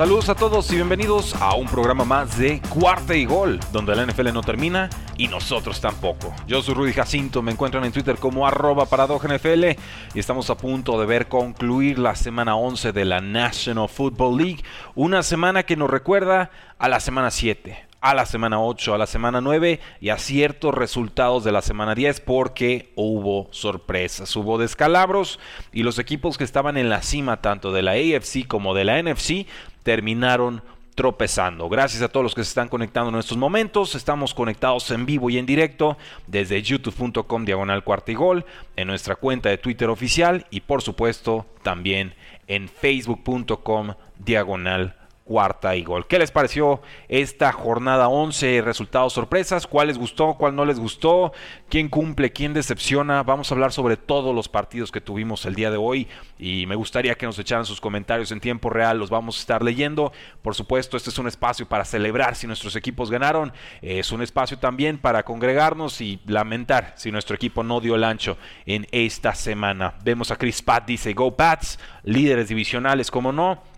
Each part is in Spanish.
Saludos a todos y bienvenidos a un programa más de Cuarta y Gol, donde la NFL no termina y nosotros tampoco. Yo soy Rudy Jacinto, me encuentran en Twitter como arroba NFL y estamos a punto de ver concluir la semana 11 de la National Football League, una semana que nos recuerda a la semana 7, a la semana 8, a la semana 9 y a ciertos resultados de la semana 10 porque hubo sorpresas, hubo descalabros y los equipos que estaban en la cima tanto de la AFC como de la NFC terminaron tropezando. Gracias a todos los que se están conectando en estos momentos. Estamos conectados en vivo y en directo desde youtube.com diagonal cuartigol, en nuestra cuenta de Twitter oficial y por supuesto también en facebook.com diagonal cuarta y gol. ¿Qué les pareció esta jornada 11? Resultados, sorpresas, cuál les gustó, cuál no les gustó, quién cumple, quién decepciona. Vamos a hablar sobre todos los partidos que tuvimos el día de hoy y me gustaría que nos echaran sus comentarios en tiempo real, los vamos a estar leyendo. Por supuesto, este es un espacio para celebrar si nuestros equipos ganaron, es un espacio también para congregarnos y lamentar si nuestro equipo no dio el ancho en esta semana. Vemos a Chris Pat, dice Go Pats, líderes divisionales, como no.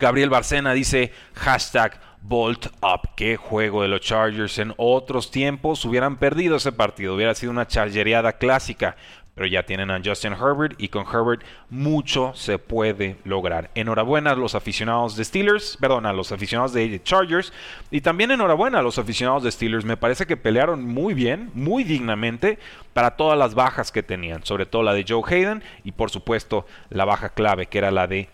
Gabriel Barcena dice hashtag Bolt Up. Qué juego de los Chargers. En otros tiempos hubieran perdido ese partido. Hubiera sido una chargereada clásica. Pero ya tienen a Justin Herbert y con Herbert mucho se puede lograr. Enhorabuena a los aficionados de Steelers, perdón, a los aficionados de Chargers y también enhorabuena a los aficionados de Steelers. Me parece que pelearon muy bien, muy dignamente para todas las bajas que tenían, sobre todo la de Joe Hayden y por supuesto la baja clave que era la de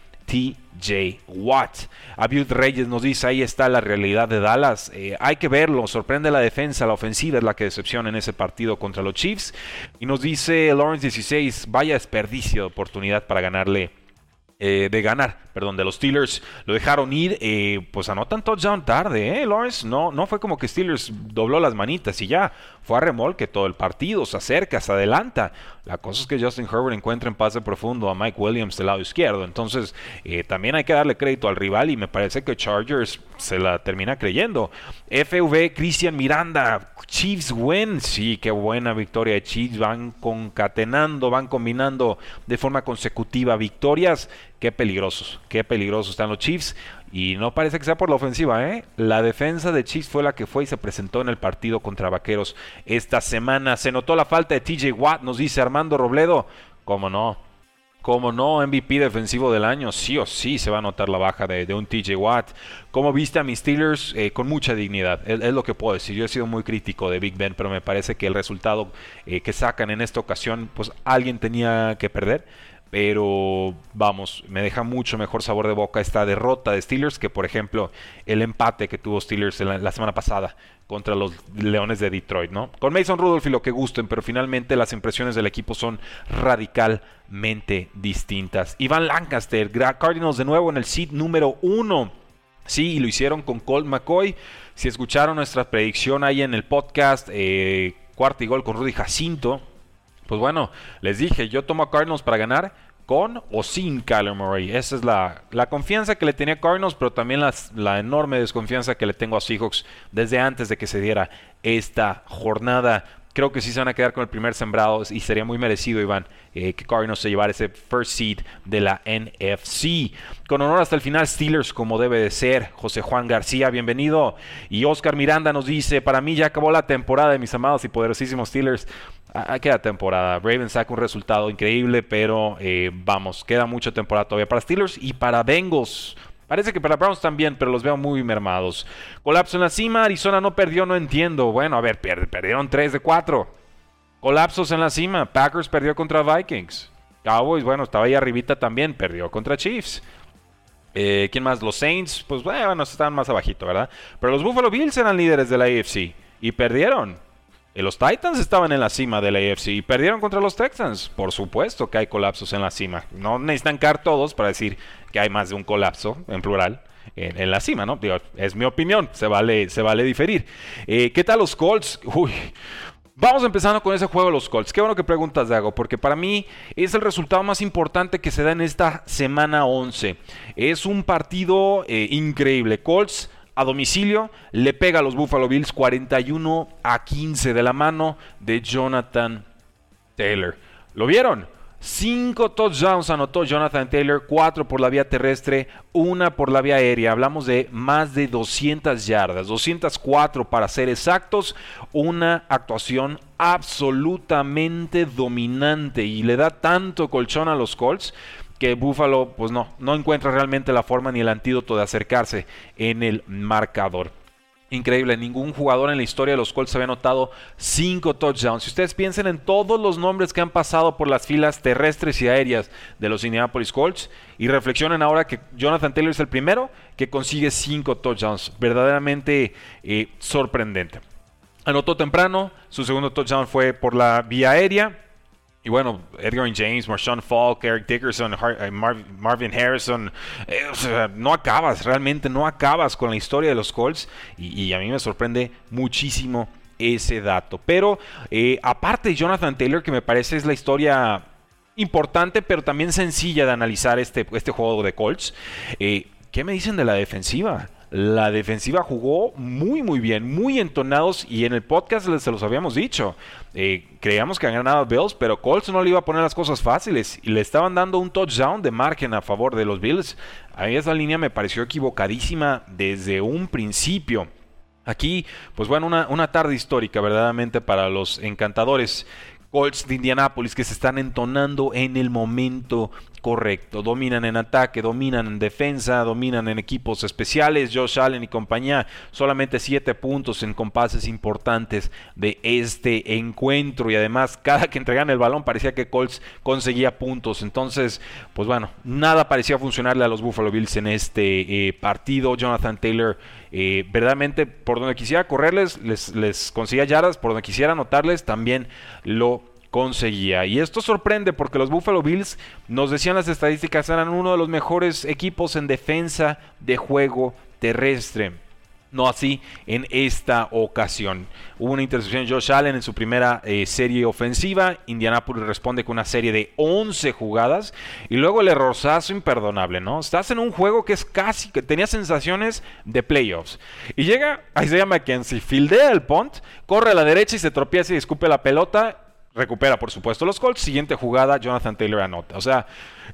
TJ Watt. Abiud Reyes nos dice, ahí está la realidad de Dallas. Eh, hay que verlo, sorprende la defensa, la ofensiva es la que decepciona en ese partido contra los Chiefs. Y nos dice Lawrence 16, vaya desperdicio de oportunidad para ganarle eh, de ganar, perdón, de los Steelers. Lo dejaron ir, eh, pues anotan touchdown tarde, ¿eh? Lawrence no, no fue como que Steelers dobló las manitas y ya, fue a remolque todo el partido, se acerca, se adelanta. La cosa es que Justin Herbert encuentra en pase profundo a Mike Williams del lado izquierdo, entonces eh, también hay que darle crédito al rival y me parece que Chargers se la termina creyendo. FV, Cristian Miranda, Chiefs win, sí, qué buena victoria de Chiefs, van concatenando, van combinando de forma consecutiva victorias Qué peligrosos, qué peligrosos están los Chiefs. Y no parece que sea por la ofensiva, ¿eh? La defensa de Chiefs fue la que fue y se presentó en el partido contra Vaqueros esta semana. Se notó la falta de TJ Watt, nos dice Armando Robledo. ¿Cómo no? Como no, MVP defensivo del año, sí o sí se va a notar la baja de, un TJ Watt. Como viste a mis Steelers, eh, con mucha dignidad, es, lo que puedo decir. Yo he sido muy crítico de Big Ben, pero me parece que el resultado eh, que sacan en esta ocasión, pues alguien tenía que perder pero vamos, me deja mucho mejor sabor de boca esta derrota de Steelers que por ejemplo el empate que tuvo Steelers la, semana pasada contra los Leones de Detroit, ¿no? Con Mason Rudolph y lo que gusten, pero finalmente las impresiones del equipo son radicalmente distintas. Iván Lancaster, Cardinals de nuevo en el seed número uno. Sí, lo hicieron con Colt McCoy. Si escucharon nuestra predicción ahí en el podcast, eh, cuarto y gol con Rudy Jacinto, pues bueno, les dije, yo tomo a Cardinals para ganar con o sin Kyler Murray. Esa es la, confianza que le tenía a Cardinals, pero también la, enorme desconfianza que le tengo a Seahawks desde antes de que se diera esta jornada. Creo que sí se van a quedar con el primer sembrado y sería muy merecido, Iván, eh, que Cardinals se llevara ese first seed de la NFC. Con honor hasta el final, Steelers como debe de ser. José Juan García, bienvenido. Y Oscar Miranda nos dice, para mí ya acabó la temporada de mis amados y poderosísimos Steelers. Ah, queda temporada. Ravens saca un resultado increíble, pero eh, vamos, queda mucha temporada todavía para Steelers y para Bengals. Parece que para Browns también, pero los veo muy mermados. Colapso en la cima, Arizona no perdió, no entiendo. Bueno, a ver, perdieron 3 de 4. Colapsos en la cima, Packers perdió contra Vikings. Cowboys, bueno, estaba ahí arribita también, perdió contra Chiefs. Eh, ¿Quién más? Los Saints, pues bueno, están más abajito, ¿verdad? Pero los Buffalo Bills eran líderes de la AFC y perdieron. Los Titans estaban en la cima de la AFC y perdieron contra los Texans. Por supuesto que hay colapsos en la cima. No necesitan caer todos para decir que hay más de un colapso, en plural, en, la cima, ¿no? es mi opinión, se vale, se vale diferir. Eh, ¿Qué tal los Colts? Uy, Vamos empezando con ese juego de los Colts. Qué bueno que preguntas, Dago, porque para mí es el resultado más importante que se da en esta semana 11. Es un partido eh, increíble. Colts a domicilio le pega a los Buffalo Bills 41 a 15 de la mano de Jonathan Taylor. ¿Lo vieron? Cinco touchdowns anotó Jonathan Taylor, cuatro por la vía terrestre, una por la vía aérea. Hablamos de más de 200 yardas, 204 para ser exactos. Una actuación absolutamente dominante y le da tanto colchón a los Colts que Buffalo pues no, no encuentra realmente la forma ni el antídoto de acercarse en el marcador. Increíble, ningún jugador en la historia de los Colts había anotado 5 touchdowns. Si ustedes piensen en todos los nombres que han pasado por las filas terrestres y aéreas de los Indianapolis Colts y reflexionen ahora que Jonathan Taylor es el primero que consigue 5 touchdowns. Verdaderamente eh, sorprendente. Anotó temprano, su segundo touchdown fue por la vía aérea. Y bueno, Edgar James, Marshawn Falk, Eric Dickerson, eh, Marvin Harrison, eh, no acabas, realmente no acabas con la historia de los Colts y, a mí me sorprende muchísimo ese dato. Pero eh, aparte de Jonathan Taylor, que me parece es la historia importante, pero también sencilla de analizar este, este juego de Colts, ¿qué me dicen de la defensiva? La defensiva jugó muy muy bien, muy entonados y en el podcast se los habíamos dicho. Eh, creíamos que habían ganado Bills, pero Colts no le iba a poner las cosas fáciles y le estaban dando un touchdown de margen a favor de los Bills. A mí esa línea me pareció equivocadísima desde un principio. Aquí, pues bueno, una, una tarde histórica verdaderamente para los encantadores. Colts de Indianápolis que se están entonando en el momento correcto. Dominan en ataque, dominan en defensa, dominan en equipos especiales. Josh Allen y compañía, solamente 7 puntos en compases importantes de este encuentro. Y además, cada que entregan el balón parecía que Colts conseguía puntos. Entonces, pues bueno, nada parecía funcionarle a los Buffalo Bills en este eh, partido. Jonathan Taylor, eh, verdaderamente, por donde quisiera correrles, les, les conseguía yardas, por donde quisiera anotarles, también lo conseguía. Y esto sorprende porque los Buffalo Bills, nos decían las estadísticas, eran uno de los mejores equipos en defensa de juego terrestre. No así en esta ocasión. Hubo una intercepción de Josh Allen en su primera eh, serie ofensiva. Indianapolis responde con una serie de 11 jugadas. Y luego el errorzazo imperdonable, ¿no? Estás en un juego que es casi, que tenía sensaciones de playoffs. Y llega Isaiah McKenzie, fildea el punt, corre a la derecha y se tropieza y escupe la pelota recupera, por supuesto, los Colts. Siguiente jugada, Jonathan Taylor anota. O sea,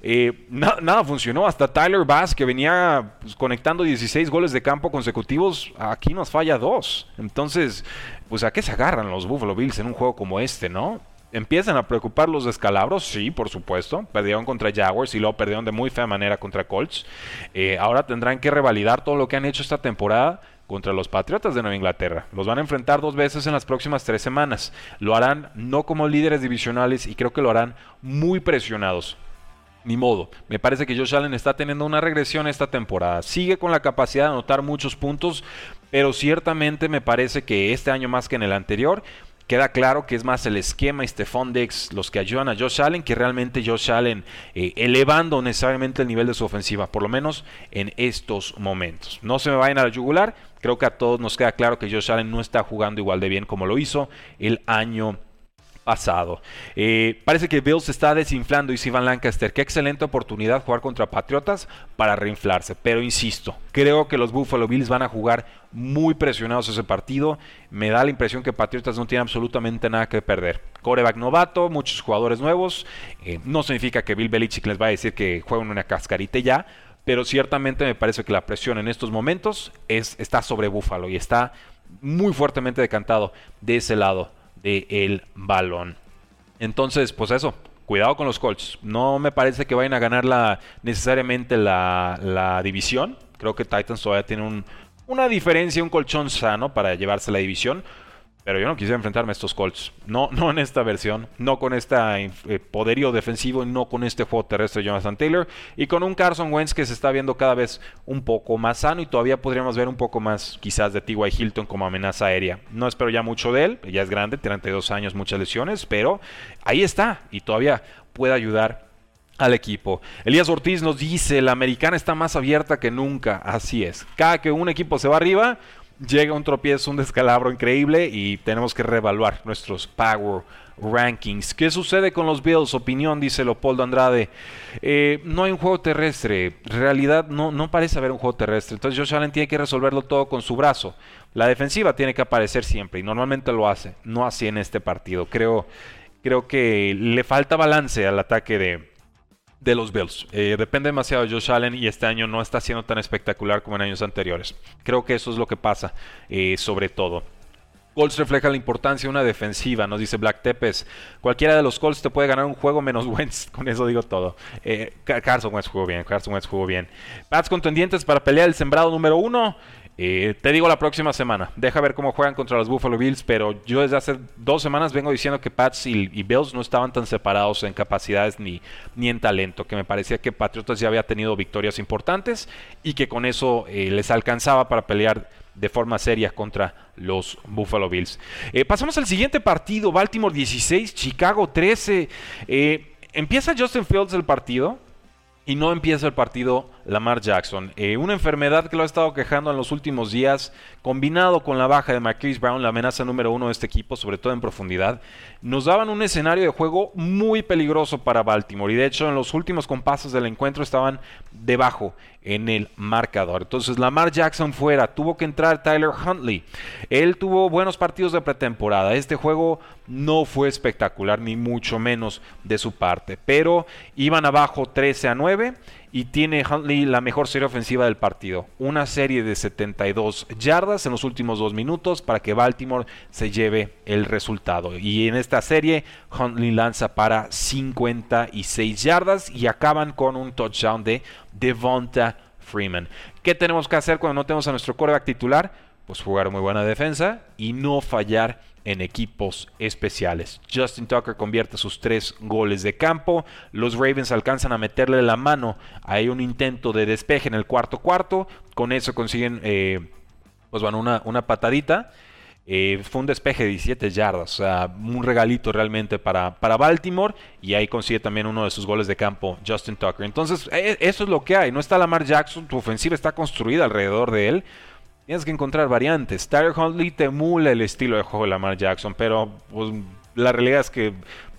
eh, nada funcionó. Hasta Tyler Bass, que venía pues, conectando 16 goles de campo consecutivos, aquí nos falla dos. Entonces, pues a qué se agarran los Buffalo Bills en un juego como este, ¿no? Empiezan a preocupar los descalabros, sí, por supuesto. Perdieron contra Jaguars y luego perdieron de muy fea manera contra Colts. Eh, ahora tendrán que revalidar todo lo que han hecho esta temporada contra los Patriotas de Nueva Inglaterra. Los van a enfrentar dos veces en las próximas tres semanas. Lo harán no como líderes divisionales y creo que lo harán muy presionados. Ni modo, me parece que Josh Allen está teniendo una regresión esta temporada. Sigue con la capacidad de anotar muchos puntos, pero ciertamente me parece que este año más que en el anterior queda claro que es más el esquema y Stephon Dex los que ayudan a Josh Allen que realmente Josh Allen eh, elevando necesariamente el nivel de su ofensiva, por lo menos en estos momentos. No se me vayan a la yugular, creo que a todos nos queda claro que Josh Allen no está jugando igual de bien como lo hizo el año pasado. Eh, parece que Bills está desinflando y si Van Lancaster, qué excelente oportunidad jugar contra Patriotas para reinflarse. Pero insisto, creo que los Buffalo Bills van a jugar muy presionados ese partido. Me da la impresión que Patriotas no tiene absolutamente nada que perder. Coreback novato, muchos jugadores nuevos. Eh, no significa que Bill Belichick les va a decir que jueguen una cascarita ya. Pero ciertamente me parece que la presión en estos momentos es, está sobre Buffalo y está muy fuertemente decantado de ese lado del balón. Entonces, pues eso, cuidado con los Colts. No me parece que vayan a ganar la, necesariamente la, división. Creo que Titans todavía tiene una diferencia, un colchón sano para llevarse la división. Pero yo no quisiera enfrentarme a estos Colts. No, no en esta versión, no con este poderío defensivo, no con este juego terrestre de Jonathan Taylor y con un Carson Wentz que se está viendo cada vez un poco más sano y todavía podríamos ver un poco más quizás de T.Y. Hilton como amenaza aérea. No espero ya mucho de él, ya es grande, 32 años, muchas lesiones, pero ahí está y todavía puede ayudar al equipo. Elías Ortiz nos dice, la americana está más abierta que nunca. Así es. Cada que un equipo se va arriba, llega un tropiezo, un descalabro increíble y tenemos que reevaluar nuestros Power Rankings. ¿Qué sucede con los Bills? Opinión, dice Leopoldo Andrade. Eh, no hay un juego terrestre. En realidad no, no parece haber un juego terrestre. Entonces Josh Allen tiene que resolverlo todo con su brazo. La defensiva tiene que aparecer siempre y normalmente lo hace. No así en este partido. Creo, creo que le falta balance al ataque de, de los Bills. Eh, depende demasiado de Josh Allen y este año no está siendo tan espectacular como en años anteriores. Creo que eso es lo que pasa, eh, sobre todo. Colts refleja la importancia de una defensiva, nos dice Black Tepes. Cualquiera de los Colts te puede ganar un juego menos Wentz. Con eso digo todo. Eh, Carson Wentz jugó bien. Carson Wentz jugó bien. Pats contendientes para pelear el sembrado número uno. Eh, te digo la próxima semana. Deja ver cómo juegan contra los Buffalo Bills. Pero yo desde hace dos semanas vengo diciendo que Pats y, Bills no estaban tan separados en capacidades ni, ni, en talento. Que me parecía que Patriotas ya había tenido victorias importantes y que con eso eh, les alcanzaba para pelear de forma seria contra los Buffalo Bills. Eh, pasamos al siguiente partido. Baltimore 16, Chicago 13. empieza Justin Fields el partido. Y no empieza el partido Lamar Jackson. Eh, una enfermedad que lo ha estado quejando en los últimos días, combinado con la baja de Marquise Brown, la amenaza número uno de este equipo, sobre todo en profundidad, nos daban un escenario de juego muy peligroso para Baltimore. Y de hecho, en los últimos compases del encuentro estaban debajo en el marcador. Entonces, Lamar Jackson fuera, tuvo que entrar Tyler Huntley. Él tuvo buenos partidos de pretemporada. Este juego no fue espectacular, ni mucho menos de su parte. Pero iban abajo 13 a 9 y tiene Huntley la mejor serie ofensiva del partido. Una serie de 72 yardas en los últimos dos minutos para que Baltimore se lleve el resultado. Y en esta serie Huntley lanza para 56 yardas y acaban con un touchdown de Devonta Freeman. ¿Qué tenemos que hacer cuando no tenemos a nuestro quarterback titular? Pues jugar muy buena defensa y no fallar en equipos especiales. Justin Tucker convierte sus tres goles de campo. Los Ravens alcanzan a meterle la mano. Hay un intento de despeje en el cuarto cuarto. Con eso consiguen eh, pues una, una patadita. Eh, fue un despeje de 17 yardas, o sea, un regalito realmente para, para Baltimore. Y ahí consigue también uno de sus goles de campo, Justin Tucker. Entonces, e, eso es lo que hay. No está Lamar Jackson, tu ofensiva está construida alrededor de él. Tienes que encontrar variantes. Tyler Huntley te emula el estilo de juego de Lamar Jackson, pero pues, la realidad es que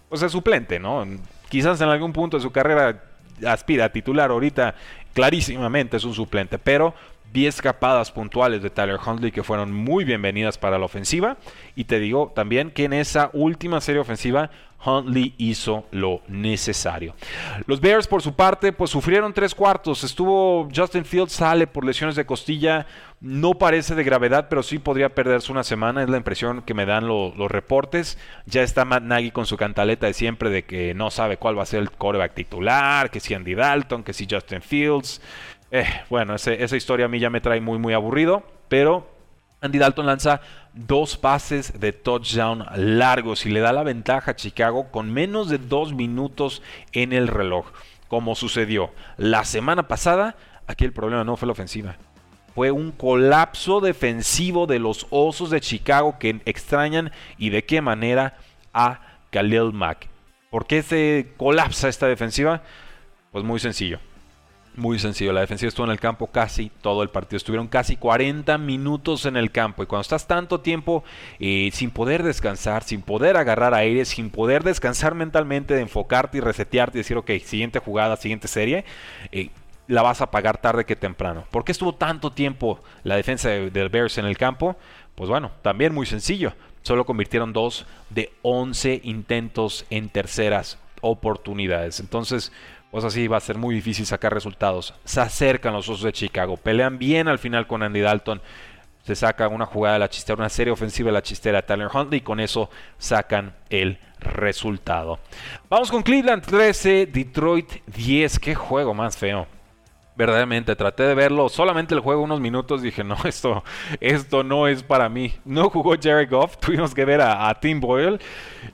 pues, es suplente, ¿no? Quizás en algún punto de su carrera aspira a titular ahorita, clarísimamente es un suplente, pero 10 escapadas puntuales de Tyler Huntley que fueron muy bienvenidas para la ofensiva. Y te digo también que en esa última serie ofensiva Huntley hizo lo necesario. Los Bears, por su parte, pues sufrieron tres cuartos. Estuvo Justin Fields, sale por lesiones de costilla. No parece de gravedad, pero sí podría perderse una semana. Es la impresión que me dan los reportes. Ya está Matt Nagy con su cantaleta de siempre de que no sabe cuál va a ser el coreback titular, que si Andy Dalton, que si Justin Fields. Eh, bueno, esa historia a mí ya me trae muy, muy aburrido, pero Andy Dalton lanza dos pases de touchdown largos y le da la ventaja a Chicago con menos de dos minutos en el reloj, como sucedió la semana pasada. Aquí el problema no fue la ofensiva, fue un colapso defensivo de los Osos de Chicago que extrañan y de qué manera a Khalil Mack. ¿Por qué se colapsa esta defensiva? Pues muy sencillo. Muy sencillo, la defensiva estuvo en el campo casi todo el partido. Estuvieron casi 40 minutos en el campo. Y cuando estás tanto tiempo eh, sin poder descansar, sin poder agarrar aire, sin poder descansar mentalmente, de enfocarte y resetearte y decir, ok, siguiente jugada, siguiente serie, eh, la vas a pagar tarde que temprano. ¿Por qué estuvo tanto tiempo la defensa del Bears en el campo? Pues bueno, también muy sencillo. Solo convirtieron dos de 11 intentos en terceras oportunidades. Entonces, pues así va a ser muy difícil sacar resultados. Se acercan los Osos de Chicago, pelean bien al final con Andy Dalton. Se saca una jugada de la chistera, una serie ofensiva de la chistera de Tyler Huntley y con eso sacan el resultado. Vamos con Cleveland 13, Detroit 10. Qué juego más feo. Verdaderamente, traté de verlo, solamente el juego unos minutos, dije, no, esto, esto no es para mí. No jugó Jared Goff, tuvimos que ver a, Tim Boyle.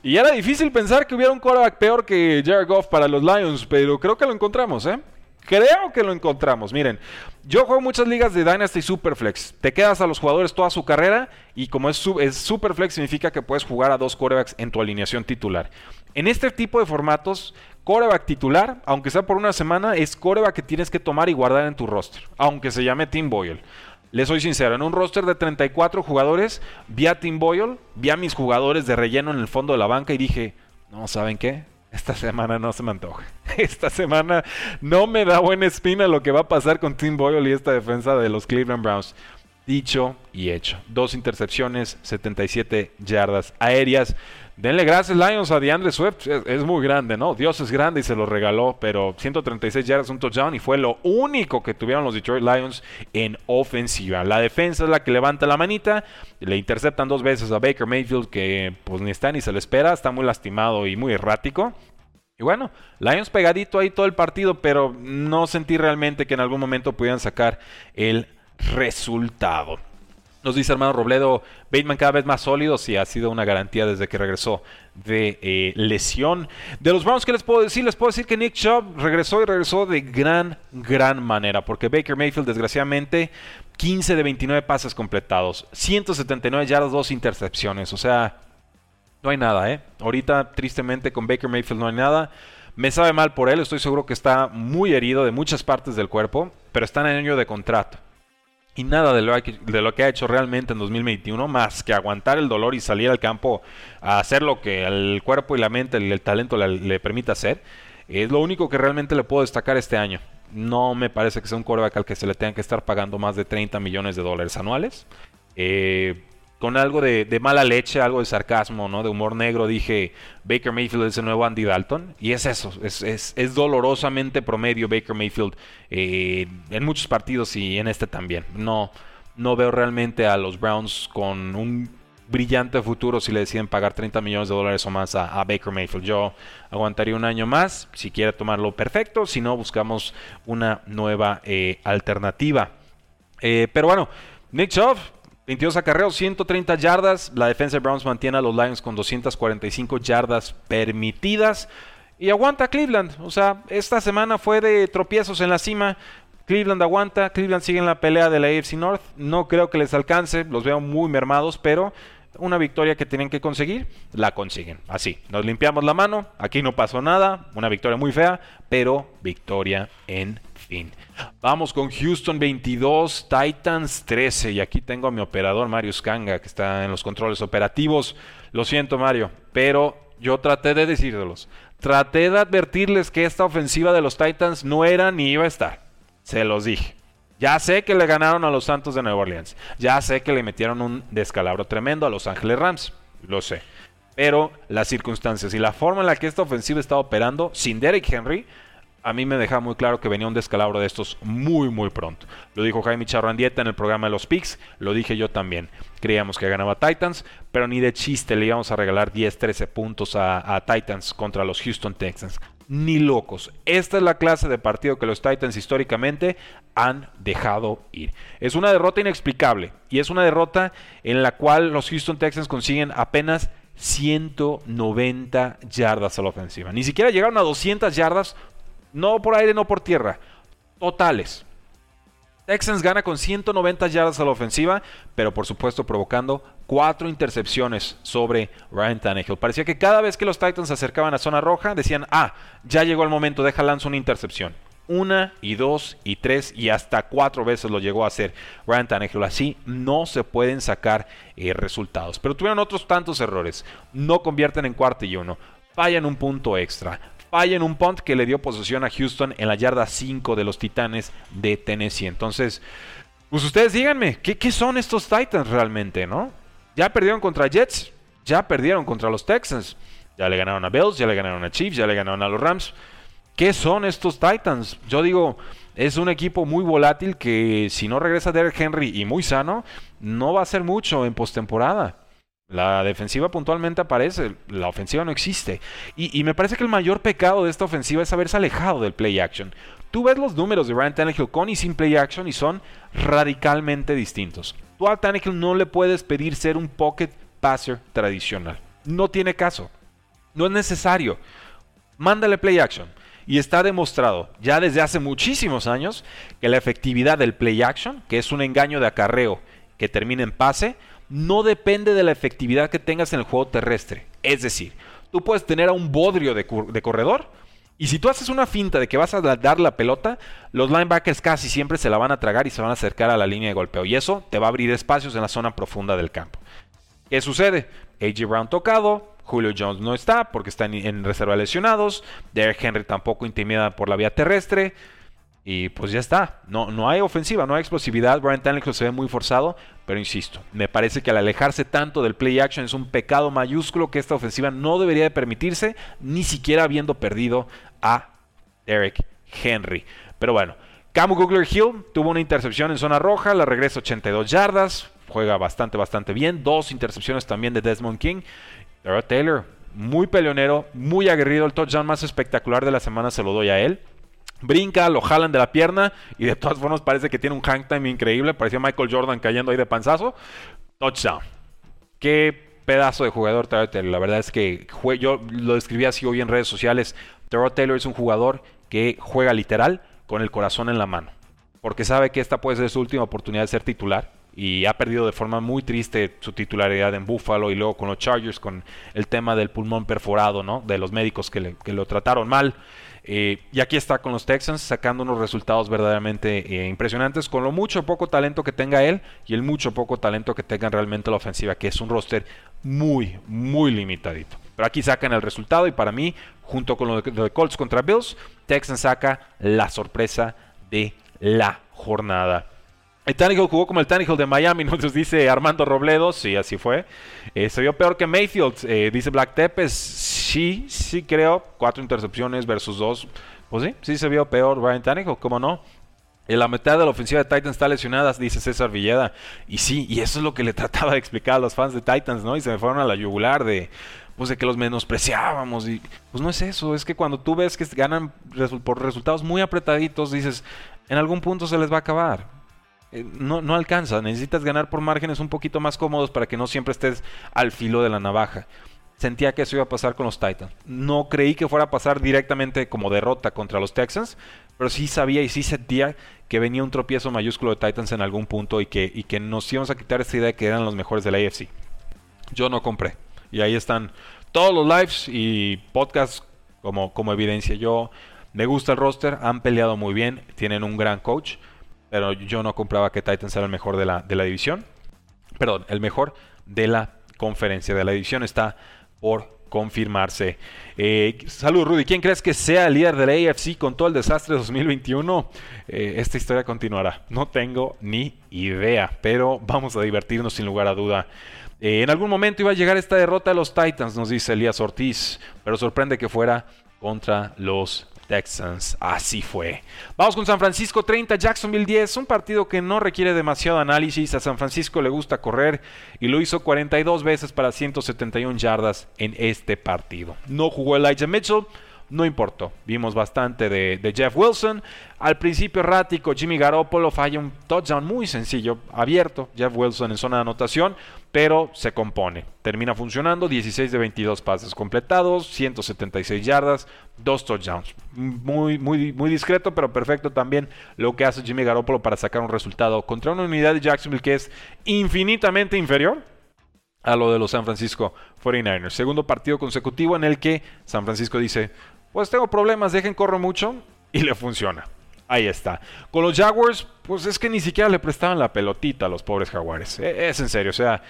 Y era difícil pensar que hubiera un quarterback peor que Jared Goff para los Lions, pero creo que lo encontramos, ¿eh? Creo que lo encontramos. Miren, yo juego muchas ligas de Dynasty Superflex. Te quedas a los jugadores toda su carrera y como es, es Superflex significa que puedes jugar a dos quarterbacks en tu alineación titular. En este tipo de formatos, coreback titular, aunque sea por una semana, es coreback que tienes que tomar y guardar en tu roster, aunque se llame Tim Boyle. Les soy sincero, en un roster de 34 jugadores, vi a Tim Boyle, vi a mis jugadores de relleno en el fondo de la banca y dije, no, ¿saben qué? Esta semana no se me antoja. Esta semana no me da buena espina lo que va a pasar con Tim Boyle y esta defensa de los Cleveland Browns. Dicho y hecho. Dos intercepciones, 77 yardas aéreas. Denle gracias Lions a DeAndre Swift. Es, muy grande, ¿no? Dios es grande y se lo regaló, pero 136 yardas, un touchdown y fue lo único que tuvieron los Detroit Lions en ofensiva. La defensa es la que levanta la manita. Le interceptan dos veces a Baker Mayfield que pues ni está ni se le espera. Está muy lastimado y muy errático. Y bueno, Lions pegadito ahí todo el partido, pero no sentí realmente que en algún momento pudieran sacar el resultado. Nos dice hermano Robledo, Bateman cada vez más sólido, sí, ha sido una garantía desde que regresó de eh, lesión. De los Browns, ¿qué les puedo decir? Les puedo decir que Nick Chubb regresó y regresó de gran, gran manera, porque Baker Mayfield, desgraciadamente, 15 de 29 pases completados, 179 yardas, dos intercepciones, o sea, no hay nada, ¿eh? Ahorita, tristemente, con Baker Mayfield no hay nada. Me sabe mal por él, estoy seguro que está muy herido de muchas partes del cuerpo, pero está en año de contrato y nada de lo, que, de lo que ha hecho realmente en 2021 más que aguantar el dolor y salir al campo a hacer lo que el cuerpo y la mente, el, el talento le, le, permite hacer, es lo único que realmente le puedo destacar este año. No me parece que sea un quarterback al que se le tenga que estar pagando más de 30 millones de dólares anuales. Eh, con algo de, mala leche, algo de sarcasmo, ¿no? De humor negro, dije, Baker Mayfield es el nuevo Andy Dalton. Y es eso, es, es, dolorosamente promedio Baker Mayfield eh, en muchos partidos y en este también. No, no veo realmente a los Browns con un brillante futuro si le deciden pagar 30 millones de dólares o más a, Baker Mayfield. Yo aguantaría un año más, si quiere tomarlo perfecto, si no, buscamos una nueva eh, alternativa. Eh, pero bueno, Nick Chubb 22 acarreos, 130 yardas. La defensa de Browns mantiene a los Lions con 245 yardas permitidas. Y aguanta Cleveland. O sea, esta semana fue de tropiezos en la cima. Cleveland aguanta. Cleveland sigue en la pelea de la AFC North. No creo que les alcance. Los veo muy mermados, pero una victoria que tienen que conseguir, la consiguen. Así, nos limpiamos la mano. Aquí no pasó nada. Una victoria muy fea, pero victoria en Vamos con Houston 22, Titans 13. Y aquí tengo a mi operador Mario Scanga, que está en los controles operativos. Lo siento, Mario, pero yo traté de decírselos. Traté de advertirles que esta ofensiva de los Titans no era ni iba a estar. Se los dije. Ya sé que le ganaron a los Santos de Nueva Orleans. Ya sé que le metieron un descalabro tremendo a Los Ángeles Rams. Lo sé. Pero las circunstancias y la forma en la que esta ofensiva está operando sin Derek Henry a mí me deja muy claro que venía un descalabro de estos muy muy pronto. Lo dijo Jaime Charrandieta en el programa de los Picks, lo dije yo también. Creíamos que ganaba Titans, pero ni de chiste le íbamos a regalar 10-13 puntos a, Titans contra los Houston Texans. Ni locos. Esta es la clase de partido que los Titans históricamente han dejado ir. Es una derrota inexplicable y es una derrota en la cual los Houston Texans consiguen apenas 190 yardas a la ofensiva. Ni siquiera llegaron a 200 yardas no por aire, no por tierra. Totales. Texans gana con 190 yardas a la ofensiva, pero por supuesto provocando cuatro intercepciones sobre Ryan Tannehill. Parecía que cada vez que los Titans se acercaban a zona roja, decían, ah, ya llegó el momento, deja lanzo una intercepción. Una y dos y tres y hasta cuatro veces lo llegó a hacer Ryan Tannehill. Así no se pueden sacar eh, resultados. Pero tuvieron otros tantos errores. No convierten en cuarto y uno. Fallan un punto extra falla en un punt que le dio posesión a Houston en la yarda 5 de los Titanes de Tennessee. Entonces, pues ustedes díganme, ¿qué, son estos Titans realmente, no? Ya perdieron contra Jets, ya perdieron contra los Texans, ya le ganaron a Bills, ya le ganaron a Chiefs, ya le ganaron a los Rams. ¿Qué son estos Titans? Yo digo, es un equipo muy volátil que si no regresa Derek Henry y muy sano, no va a hacer mucho en postemporada. La defensiva puntualmente aparece, la ofensiva no existe. Y, me parece que el mayor pecado de esta ofensiva es haberse alejado del play action. Tú ves los números de Ryan Tannehill con y sin play action y son radicalmente distintos. Tú a Tannehill no le puedes pedir ser un pocket passer tradicional. No tiene caso. No es necesario. Mándale play action. Y está demostrado ya desde hace muchísimos años que la efectividad del play action, que es un engaño de acarreo que termina en pase, no depende de la efectividad que tengas en el juego terrestre. Es decir, tú puedes tener a un bodrio de, corredor y si tú haces una finta de que vas a dar la pelota, los linebackers casi siempre se la van a tragar y se van a acercar a la línea de golpeo. Y eso te va a abrir espacios en la zona profunda del campo. ¿Qué sucede? AJ Brown tocado, Julio Jones no está porque está en, reserva de lesionados. Derek Henry tampoco intimida por la vía terrestre. Y pues ya está. No, no hay ofensiva, no hay explosividad. Brian Tannehill se ve muy forzado. Pero insisto, me parece que al alejarse tanto del play action es un pecado mayúsculo que esta ofensiva no debería de permitirse, ni siquiera habiendo perdido a Derek Henry. Pero bueno, Camu Googler Hill tuvo una intercepción en zona roja, la regresa 82 yardas, juega bastante, bastante bien. Dos intercepciones también de Desmond King. Taylor, muy peleonero, muy aguerrido. El touchdown más espectacular de la semana se lo doy a él. Brinca, lo jalan de la pierna y de todas formas parece que tiene un hang time increíble. Parecía Michael Jordan cayendo ahí de panzazo. Touchdown. Qué pedazo de jugador Taylor. La verdad es que yo lo describí así hoy en redes sociales. Terrell Taylor es un jugador que juega literal con el corazón en la mano. Porque sabe que esta puede ser su última oportunidad de ser titular y ha perdido de forma muy triste su titularidad en Buffalo y luego con los Chargers con el tema del pulmón perforado, ¿no? De los médicos que, lo trataron mal. Eh, y aquí está con los Texans sacando unos resultados verdaderamente eh, impresionantes con lo mucho poco talento que tenga él y el mucho poco talento que tenga realmente la ofensiva, que es un roster muy, muy limitadito. Pero aquí sacan el resultado y para mí, junto con lo de Colts contra Bills, Texans saca la sorpresa de la jornada. El Tannehill jugó como el Tannehill de Miami, nos dice Armando Robledo, sí, así fue. Eh, se vio peor que Mayfield, eh, dice Black Tepes, sí, sí creo, cuatro intercepciones versus dos. Pues sí, sí se vio peor Brian Tannehill, ¿cómo no? En la mitad de la ofensiva de Titans está lesionada, dice César Villeda. Y sí, y eso es lo que le trataba de explicar a los fans de Titans, ¿no? Y se me fueron a la yugular de, pues de que los menospreciábamos. Y pues no es eso, es que cuando tú ves que ganan por resultados muy apretaditos, dices, en algún punto se les va a acabar. Eh, no, no alcanza. Necesitas ganar por márgenes un poquito más cómodos para que no siempre estés al filo de la navaja. Sentía que eso iba a pasar con los Titans. No creí que fuera a pasar directamente como derrota contra los Texans, pero sí sabía y sí sentía que venía un tropiezo mayúsculo de Titans en algún punto y que, y que nos íbamos a quitar esta idea de que eran los mejores de la AFC. Yo no compré. Y ahí están todos los lives y podcasts como, como evidencia. Yo me gusta el roster, han peleado muy bien, tienen un gran coach pero yo no compraba que Titans era el mejor de la, de la división. Perdón, el mejor de la conferencia de la división está por confirmarse. Eh, salud, Rudy. ¿Quién crees que sea el líder de la AFC con todo el desastre de 2021? Eh, esta historia continuará. No tengo ni idea, pero vamos a divertirnos sin lugar a duda. Eh, en algún momento iba a llegar esta derrota de los Titans, nos dice Elías Ortiz, pero sorprende que fuera contra los Texans. Así fue. Vamos con San Francisco 30, Jacksonville 10. Un partido que no requiere demasiado análisis. A San Francisco le gusta correr y lo hizo 42 veces para 171 yardas en este partido. No jugó Elijah Mitchell no importó. Vimos bastante de, Jeff Wilson. Al principio errático, Jimmy Garoppolo falla un touchdown muy sencillo, abierto. Jeff Wilson en zona de anotación, pero se compone. Termina funcionando, 16 de 22 pases completados, 176 yardas, dos touchdowns. Muy, muy, muy discreto, pero perfecto también lo que hace Jimmy Garoppolo para sacar un resultado contra una unidad de Jacksonville que es infinitamente inferior a lo de los San Francisco 49ers. Segundo partido consecutivo en el que San Francisco dice, pues tengo problemas, dejen corro mucho y le funciona. Ahí está. Con los Jaguars, pues es que ni siquiera le prestaban la pelotita a los pobres Jaguares. E, es en serio, o sea,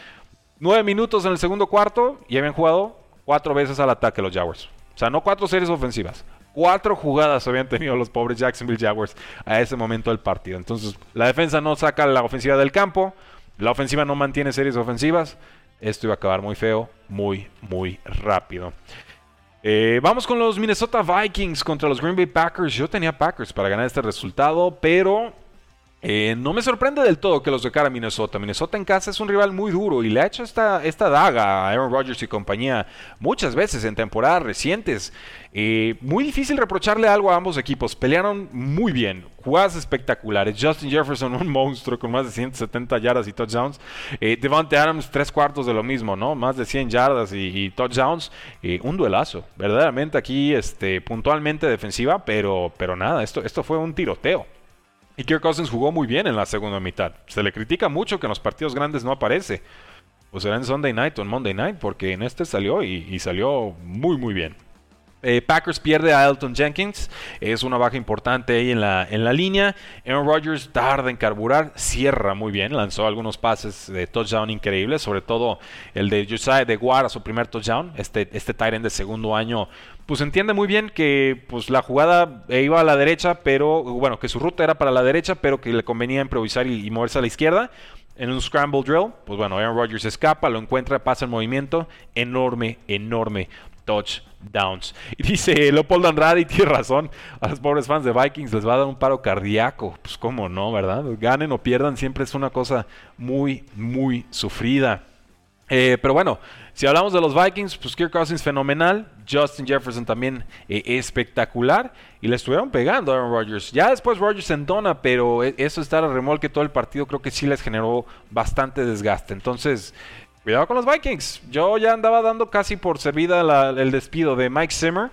nueve minutos en el segundo cuarto y habían jugado cuatro veces al ataque los Jaguars. O sea, no cuatro series ofensivas. Cuatro jugadas habían tenido los pobres Jacksonville Jaguars a ese momento del partido. Entonces, la defensa no saca la ofensiva del campo. La ofensiva no mantiene series ofensivas. Esto iba a acabar muy feo, muy, muy rápido. Eh, vamos con los Minnesota Vikings contra los Green Bay Packers. Yo tenía Packers para ganar este resultado, pero Eh, no me sorprende del todo que los de cara a Minnesota. Minnesota en casa es un rival muy duro y le ha hecho esta, esta daga a Aaron Rodgers y compañía muchas veces en temporadas recientes. Eh, muy difícil reprocharle algo a ambos equipos. Pelearon muy bien, jugadas espectaculares. Justin Jefferson, un monstruo con más de 170 yardas y touchdowns. Eh, Devante Adams, tres cuartos de lo mismo, ¿no? Más de 100 yardas y, touchdowns. Eh, un duelazo. Verdaderamente aquí, este, puntualmente defensiva, pero, pero nada, esto, esto fue un tiroteo. Y Kirk Cousins jugó muy bien en la segunda mitad. Se le critica mucho que en los partidos grandes no aparece. Pues será en Sunday Night o en Monday Night, porque en este salió y, salió muy muy bien. Eh, Packers pierde a Elton Jenkins, es una baja importante ahí en la, en la línea. Aaron Rodgers tarda en carburar, cierra muy bien, lanzó algunos pases de touchdown increíbles, sobre todo el de Josiah de Guara, su primer touchdown. Este, este Tyrant de segundo año pues entiende muy bien que pues la jugada iba a la derecha, pero bueno, que su ruta era para la derecha, pero que le convenía improvisar y, moverse a la izquierda. En un scramble drill, pues bueno, Aaron Rodgers escapa, lo encuentra, pasa el movimiento, enorme, enorme touchdowns. Y dice Leopold Andrade, y tiene razón, a los pobres fans de Vikings les va a dar un paro cardíaco. Pues cómo no, ¿verdad? Ganen o pierdan, siempre es una cosa muy, muy sufrida. Eh, pero bueno, si hablamos de los Vikings, pues Kirk Cousins fenomenal, Justin Jefferson también eh, espectacular y le estuvieron pegando a Aaron Rodgers. Ya después Rodgers entona, pero e, eso estar a remolque todo el partido creo que sí les generó bastante desgaste. Entonces, cuidado con los Vikings. Yo ya andaba dando casi por servida el despido de Mike Zimmer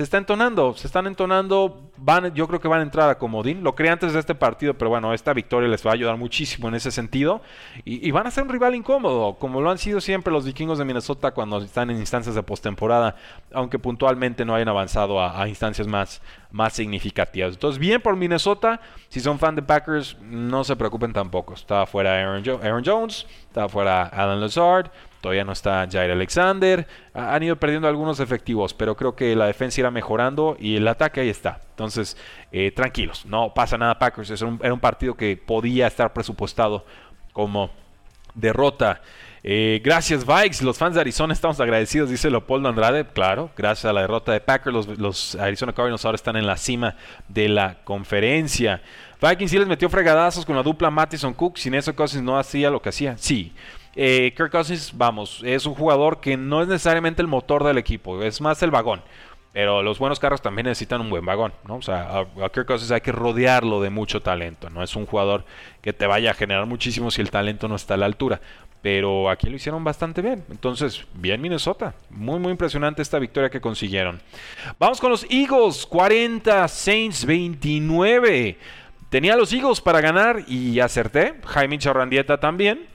se está entonando, se están entonando, van, yo creo que van a entrar a comodín, lo creí antes de este partido, pero bueno, esta victoria les va a ayudar muchísimo en ese sentido. Y, van a ser un rival incómodo, como lo han sido siempre los vikingos de Minnesota cuando están en instancias de postemporada, aunque puntualmente no hayan avanzado a, instancias más, más significativas. Entonces, bien por Minnesota, si son fan de Packers, no se preocupen tampoco, está fuera Aaron, Aaron Jones, está fuera Alan Lazard, Todavía no está Jair Alexander. Han ido perdiendo algunos efectivos, pero creo que la defensa irá mejorando y el ataque ahí está. Entonces, eh, tranquilos, no pasa nada Packers. era un partido que podía estar presupuestado como derrota. Eh, gracias, Vikes. Los fans de Arizona estamos agradecidos, dice Leopoldo Andrade. Claro, gracias a la derrota de Packers, los, Arizona Cardinals ahora están en la cima de la conferencia. Vikings sí les metió fregadazos con la dupla Mattison Cook. Sin eso, Cousins no hacía lo que hacía. Sí, eh, Kirk Cousins, vamos, es un jugador que no es necesariamente el motor del equipo, es más el vagón. Pero los buenos carros también necesitan un buen vagón, ¿no? O sea, a, Kirk Cousins hay que rodearlo de mucho talento, no es un jugador que te vaya a generar muchísimo si el talento no está a la altura. Pero aquí lo hicieron bastante bien. Entonces, bien Minnesota. Muy, muy impresionante esta victoria que consiguieron. Vamos con los Eagles. 40, Saints 29. Tenía los Eagles para ganar y acerté. Jaime Charrandieta también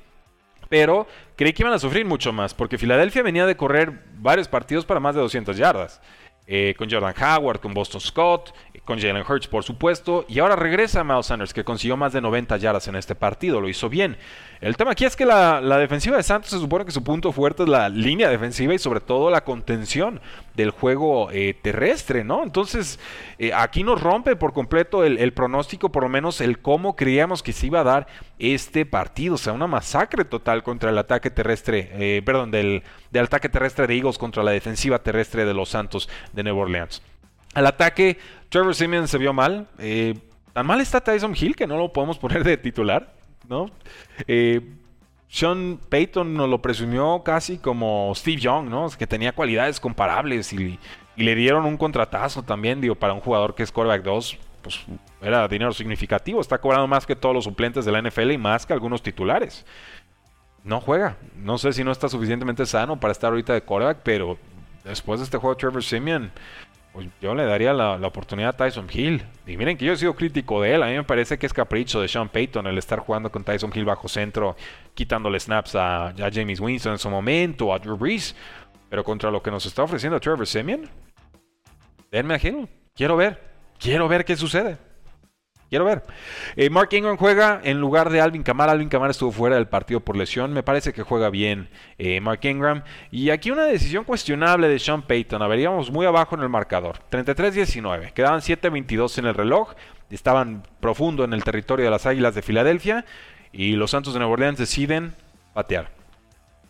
pero creí que iban a sufrir mucho más, porque Filadelfia venía de correr varios partidos para más de 200 yardas. Eh, con Jordan Howard, con Boston Scott, eh, con Jalen Hurts, por supuesto, y ahora regresa Miles Sanders, que consiguió más de 90 yardas en este partido, lo hizo bien. El tema aquí es que la, defensiva de Santos se supone que su punto fuerte es la línea defensiva y sobre todo la contención del juego eh, terrestre, ¿no? Entonces, aquí nos rompe por completo el, pronóstico, por lo menos el cómo creíamos que se iba a dar este partido, o sea, una masacre total contra el ataque terrestre, perdón, del, del ataque terrestre de Eagles contra la defensiva terrestre de los Santos de Nueva Orleans. Al ataque, Trevor Simeon se vio mal. Eh, tan mal está Tyson Hill que no lo podemos poner de titular, ¿no? Eh, Sean Payton nos lo presumió casi como Steve Young, ¿no? Que tenía cualidades comparables y, le dieron un contratazo también, para un jugador que es quarterback 2, pues era dinero significativo. Está cobrando más que todos los suplentes de la NFL y más que algunos titulares. No juega. No sé si no está suficientemente sano para estar ahorita de quarterback, pero después de este juego Trevor Simeon, pues yo le daría la, oportunidad a Tyson Hill. Y miren que yo he sido crítico de él. A mí me parece que es capricho de Sean Payton el estar jugando con Tyson Hill bajo centro, quitándole snaps a, James Winston en su momento, a Drew Brees. Pero contra lo que nos está ofreciendo Trevor Simeon, denme a Hill. Quiero ver. Quiero ver qué sucede. Quiero ver. Eh, Mark Ingram juega en lugar de Alvin Kamara. Alvin Kamara estuvo fuera del partido por lesión. Me parece que juega bien eh, Mark Ingram. Y aquí una decisión cuestionable de Sean Payton. A ver, íbamos muy abajo en el marcador. 33-19. Quedaban 7-22 en el reloj. Estaban profundo en el territorio de las Águilas de Filadelfia. Y los Santos de Nueva Orleans deciden patear.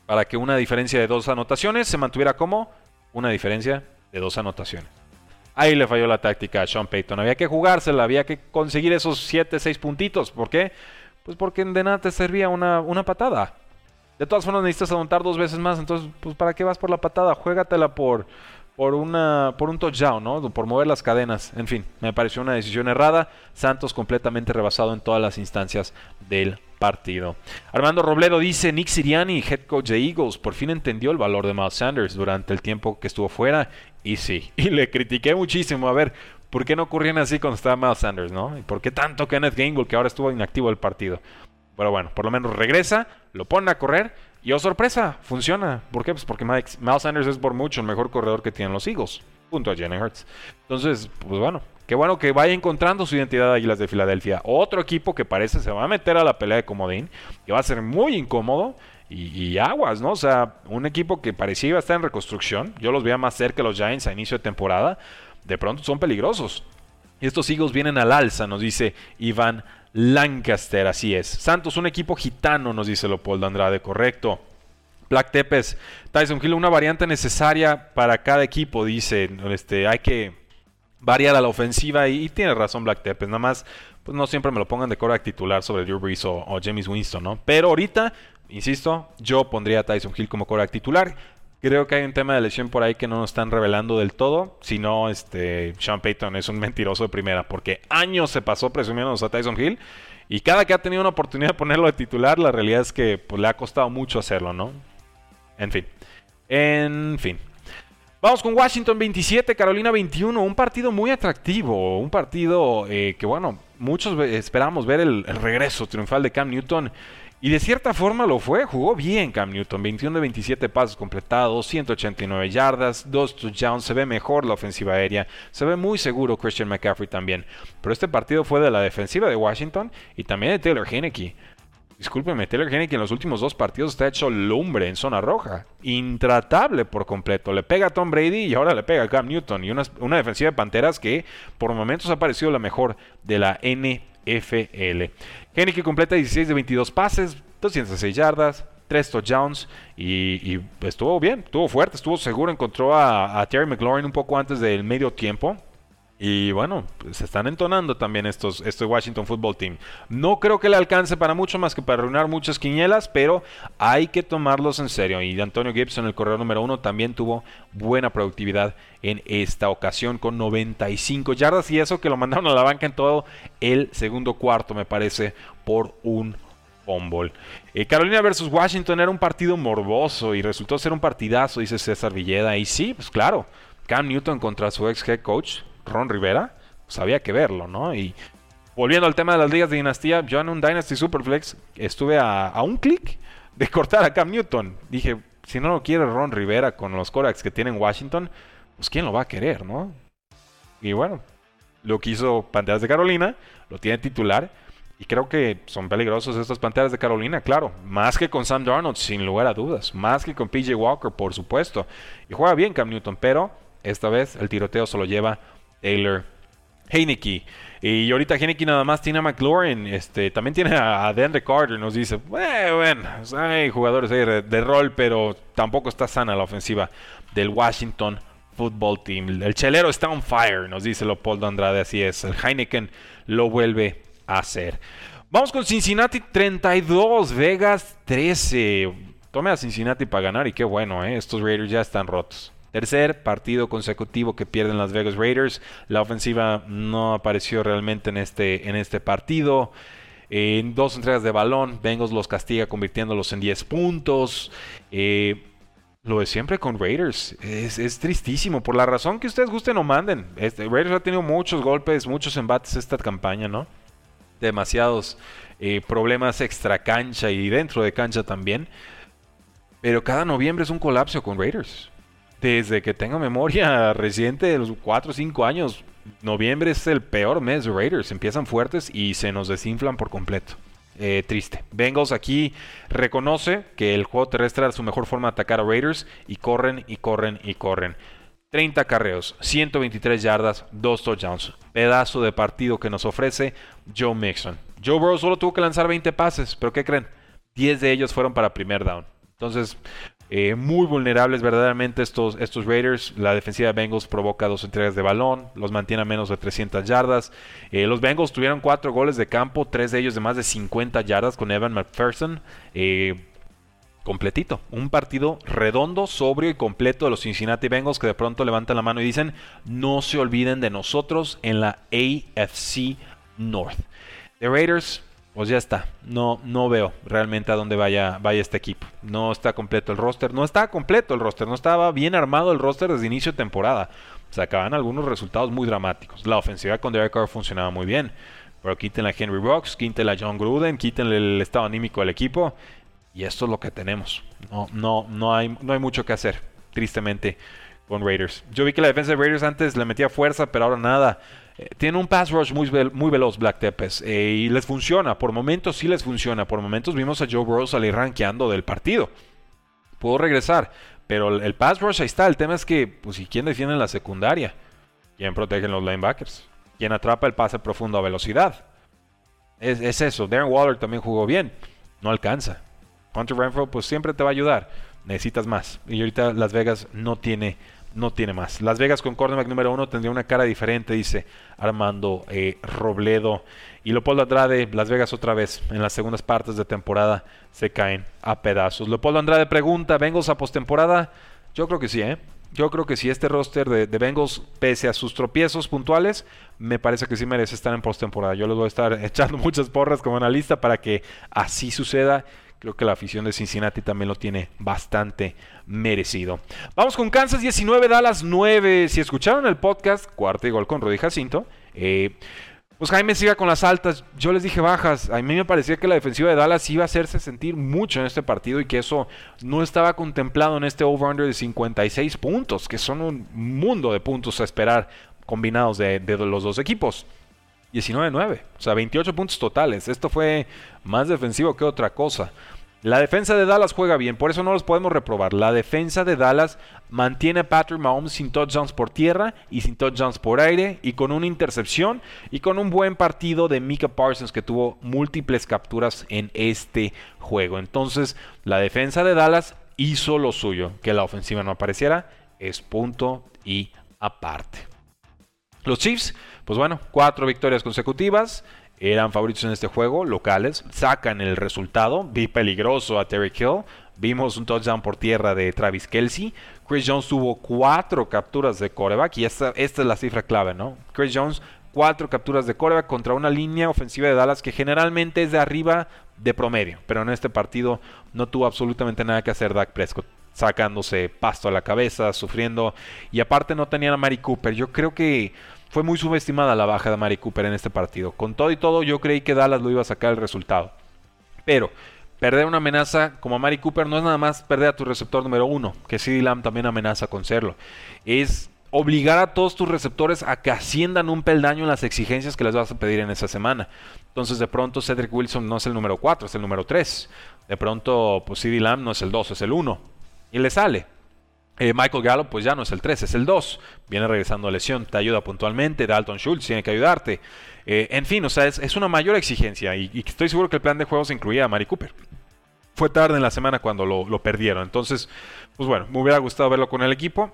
Para que una diferencia de dos anotaciones se mantuviera como una diferencia de dos anotaciones. Ahí le falló la táctica a Sean Payton. Había que jugársela, había que conseguir esos 7, 6 puntitos. ¿Por qué? Pues porque de nada te servía una, una patada. De todas formas necesitas aguantar dos veces más, entonces, pues ¿para qué vas por la patada? Juégatela por, por, una, por un touchdown, ¿no? Por mover las cadenas. En fin, me pareció una decisión errada. Santos completamente rebasado en todas las instancias del partido. Armando Robledo dice, Nick Siriani, head coach de Eagles, por fin entendió el valor de Miles Sanders durante el tiempo que estuvo fuera. Y sí, y le critiqué muchísimo. A ver, ¿por qué no ocurrían así cuando estaba Miles Sanders, no? ¿Y por qué tanto Kenneth Gainwell, que ahora estuvo inactivo el partido? Pero bueno, por lo menos regresa, lo pone a correr y oh sorpresa, funciona. ¿Por qué? Pues porque Miles Sanders es por mucho el mejor corredor que tienen los Eagles, junto a Jalen Hurts. Entonces, pues bueno, qué bueno que vaya encontrando su identidad de Águilas de Filadelfia. Otro equipo que parece se va a meter a la pelea de comodín, que va a ser muy incómodo. Y, aguas, ¿no? O sea, un equipo que parecía iba a estar en reconstrucción. Yo los veía más cerca los Giants a inicio de temporada. De pronto son peligrosos. Y estos Eagles vienen al alza, nos dice Iván Lancaster, así es. Santos, un equipo gitano, nos dice Leopoldo Andrade, correcto. Black Tepes, Tyson Hill, una variante necesaria para cada equipo, dice. Este, hay que variar a la ofensiva y, tiene razón Black Tepes. Nada más, pues no siempre me lo pongan de coreback titular sobre Drew Brees o, James Winston, ¿no? Pero ahorita, insisto, yo pondría a Tyson Hill como coreback titular. Creo que hay un tema de lesión por ahí que no nos están revelando del todo. Si no, este, Sean Payton es un mentiroso de primera. Porque años se pasó presumiéndonos a Tyson Hill. Y cada que ha tenido una oportunidad de ponerlo de titular, la realidad es que pues, le ha costado mucho hacerlo, ¿no? En fin. En fin. Vamos con Washington 27, Carolina 21. Un partido muy atractivo. Un partido eh, que, bueno, muchos esperamos ver el regreso triunfal de Cam Newton. Y de cierta forma lo fue, jugó bien Cam Newton, 21 de 27 pasos completados, 189 yardas, 2 touchdowns, se ve mejor la ofensiva aérea, se ve muy seguro Christian McCaffrey también. Pero este partido fue de la defensiva de Washington y también de Taylor Heineke. Discúlpeme, Taylor Heineke en los últimos dos partidos está hecho lumbre en zona roja. Intratable por completo. Le pega a Tom Brady y ahora le pega a Cam Newton. Y una, una defensiva de Panteras que por momentos ha parecido la mejor de la NFL. FL. que completa 16 de 22 pases, 206 yardas, 3 touchdowns y, estuvo bien, estuvo fuerte, estuvo seguro, encontró a, a Terry McLaurin un poco antes del medio tiempo. Y bueno, pues, se están entonando también estos, este Washington Football Team. No creo que le alcance para mucho más que para arruinar muchas quinielas, pero hay que tomarlos en serio. Y Antonio Gibson, el corredor número uno, también tuvo buena productividad en esta ocasión con 95 yardas y eso que lo mandaron a la banca en todo el segundo cuarto, me parece, por un fumble. Eh, Carolina versus Washington era un partido morboso y resultó ser un partidazo, dice César Villeda. Y sí, pues claro, Cam Newton contra su ex head coach Ron Rivera, pues había que verlo, ¿no? Y volviendo al tema de las ligas de dinastía, yo en un Dynasty Superflex estuve a, un clic de cortar a Cam Newton. Dije, si no lo quiere Ron Rivera con los Corax que tiene en Washington, pues quién lo va a querer, ¿no? Y bueno, lo quiso Panteras de Carolina, lo tiene titular. Y creo que son peligrosos estas Panteras de Carolina, claro. Más que con Sam Darnold, sin lugar a dudas. Más que con PJ Walker, por supuesto. Y juega bien Cam Newton, pero esta vez el tiroteo se lo lleva Taylor Heineke. Y ahorita Heineke nada más tiene a McLaurin, este, también tiene a, DeAndre Carter, nos dice, bueno, hay jugadores de, rol, pero tampoco está sana la ofensiva del Washington Football Team. El chelero está on fire, nos dice Leopoldo Andrade, así es. El Heineken lo vuelve a hacer. Vamos con Cincinnati 32, Vegas 13. Tome a Cincinnati para ganar y qué bueno, ¿eh? estos Raiders ya están rotos. Tercer partido consecutivo que pierden las Vegas Raiders. La ofensiva no apareció realmente en este, en este partido. En dos entregas de balón, Bengals los castiga convirtiéndolos en 10 puntos. Eh, lo de siempre con Raiders. Es, tristísimo. Por la razón que ustedes gusten o manden. Este, Raiders ha tenido muchos golpes, muchos embates esta campaña, ¿no? Demasiados eh, problemas extra cancha y dentro de cancha también. Pero cada noviembre es un colapso con Raiders desde que tengo memoria reciente de los 4 o 5 años, noviembre es el peor mes de Raiders. Empiezan fuertes y se nos desinflan por completo. Eh, triste. Bengals aquí reconoce que el juego terrestre era su mejor forma de atacar a Raiders y corren y corren y corren. 30 carreos, 123 yardas, 2 touchdowns. Pedazo de partido que nos ofrece Joe Mixon. Joe Burrow solo tuvo que lanzar 20 pases, pero ¿qué creen? 10 de ellos fueron para primer down. Entonces, Eh, muy vulnerables verdaderamente estos, estos Raiders. La defensiva de Bengals provoca dos entregas de balón, los mantiene a menos de 300 yardas. Eh, los Bengals tuvieron cuatro goles de campo, tres de ellos de más de 50 yardas con Evan McPherson. Eh, completito, un partido redondo, sobrio y completo de los Cincinnati Bengals que de pronto levantan la mano y dicen, no se olviden de nosotros en la AFC North. The Raiders pues ya está. No, no veo realmente a dónde vaya, vaya este equipo. No está completo el roster. No está completo el roster. No estaba bien armado el roster desde inicio de temporada. Sacaban algunos resultados muy dramáticos. La ofensiva con Derek Carr funcionaba muy bien. Pero quítenle a Henry Rocks, quítenle a John Gruden, quítenle el estado anímico del equipo. Y esto es lo que tenemos. No, no, no, hay, no hay mucho que hacer, tristemente, con Raiders. Yo vi que la defensa de Raiders antes le metía fuerza, pero ahora nada. Eh, tiene un pass rush muy, muy veloz Black Tepes eh, y les funciona, por momentos sí les funciona, por momentos vimos a Joe Burrow salir rankeando del partido. Puedo regresar, pero el, pass rush ahí está, el tema es que, pues, ¿y quién defiende en la secundaria? ¿Quién protege los linebackers? ¿Quién atrapa el pase profundo a velocidad? Es, es eso, Darren Waller también jugó bien, no alcanza. Hunter Renfro pues siempre te va a ayudar, necesitas más. Y ahorita Las Vegas no tiene no tiene más. Las Vegas con cornerback número uno tendría una cara diferente, dice Armando eh, Robledo. Y Leopoldo Andrade, Las Vegas otra vez, en las segundas partes de temporada se caen a pedazos. Leopoldo Andrade pregunta, ¿Bengals a postemporada? Yo creo que sí, ¿eh? Yo creo que sí, este roster de, de, Bengals, pese a sus tropiezos puntuales, me parece que sí merece estar en postemporada. Yo les voy a estar echando muchas porras como analista para que así suceda Creo que la afición de Cincinnati también lo tiene bastante merecido. Vamos con Kansas 19, Dallas 9. Si escucharon el podcast, cuarto y gol con Rudy Jacinto, eh, pues Jaime siga con las altas. Yo les dije bajas. A mí me parecía que la defensiva de Dallas iba a hacerse sentir mucho en este partido y que eso no estaba contemplado en este over-under de 56 puntos, que son un mundo de puntos a esperar combinados de los dos equipos. 19-9, o sea, 28 puntos totales. Esto fue más defensivo que otra cosa. La defensa de Dallas juega bien, por eso no los podemos reprobar. La defensa de Dallas mantiene a Patrick Mahomes sin touchdowns por tierra y sin touchdowns por aire y con una intercepción y con un buen partido de Mika Parsons que tuvo múltiples capturas en este juego. Entonces, la defensa de Dallas hizo lo suyo. Que la ofensiva no apareciera es punto y aparte. Los Chiefs pues bueno, cuatro victorias consecutivas. Eran favoritos en este juego, locales. Sacan el resultado. Vi peligroso a Terry Hill. Vimos un touchdown por tierra de Travis Kelsey. Chris Jones tuvo cuatro capturas de coreback. Y esta, es la cifra clave, ¿no? Chris Jones, cuatro capturas de coreback contra una línea ofensiva de Dallas que generalmente es de arriba de promedio. Pero en este partido no tuvo absolutamente nada que hacer Dak Prescott sacándose pasto a la cabeza, sufriendo. Y aparte no tenían a Mari Cooper. Yo creo que fue muy subestimada la baja de Mari Cooper en este partido. Con todo y todo, yo creí que Dallas lo iba a sacar el resultado. Pero perder una amenaza como Mari Cooper no es nada más perder a tu receptor número uno, que CD Lamb también amenaza con serlo. Es obligar a todos tus receptores a que asciendan un peldaño en las exigencias que les vas a pedir en esa semana. Entonces, de pronto, Cedric Wilson no es el número 4, es el número 3. De pronto, pues CD Lamb no es el 2, es el 1. Y le sale. Eh, Michael Gallup pues ya no es el 3, es el 2. Viene regresando a lesión, te ayuda puntualmente. Dalton Schultz tiene que ayudarte. Eh, en fin, o sea, es, una mayor exigencia y, estoy seguro que el plan de juegos incluía a Mari Cooper. Fue tarde en la semana cuando lo, perdieron. Entonces, pues bueno, me hubiera gustado verlo con el equipo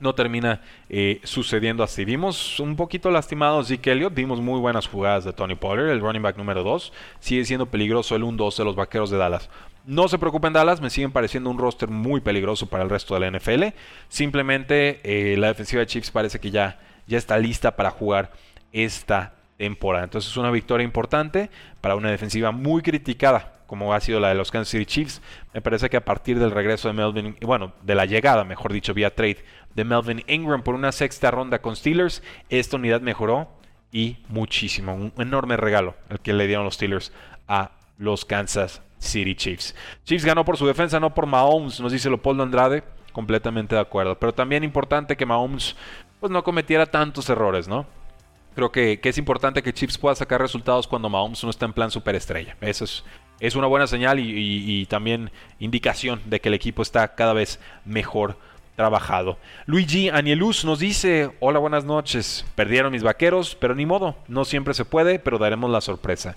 no termina eh, sucediendo así. Vimos un poquito lastimado Zeke Elliott, vimos muy buenas jugadas de Tony Pollard, el running back número 2. Sigue siendo peligroso el 1-2 de los vaqueros de Dallas. No se preocupen Dallas, me siguen pareciendo un roster muy peligroso para el resto de la NFL. Simplemente eh, la defensiva de Chiefs parece que ya, ya está lista para jugar esta temporada. Entonces es una victoria importante para una defensiva muy criticada como ha sido la de los Kansas City Chiefs. Me parece que a partir del regreso de Melvin, bueno, de la llegada, mejor dicho, vía trade de Melvin Ingram por una sexta ronda con Steelers, esta unidad mejoró y muchísimo. Un enorme regalo el que le dieron los Steelers a los Kansas City Chiefs. Chiefs ganó por su defensa, no por Mahomes, nos dice Leopoldo Andrade. Completamente de acuerdo. Pero también importante que Mahomes pues, no cometiera tantos errores, ¿no? Creo que, es importante que Chiefs pueda sacar resultados cuando Mahomes no está en plan superestrella. Eso es, es una buena señal y, también indicación de que el equipo está cada vez mejor trabajado. Luigi Anielus nos dice, hola, buenas noches. Perdieron mis vaqueros, pero ni modo, no siempre se puede, pero daremos la sorpresa.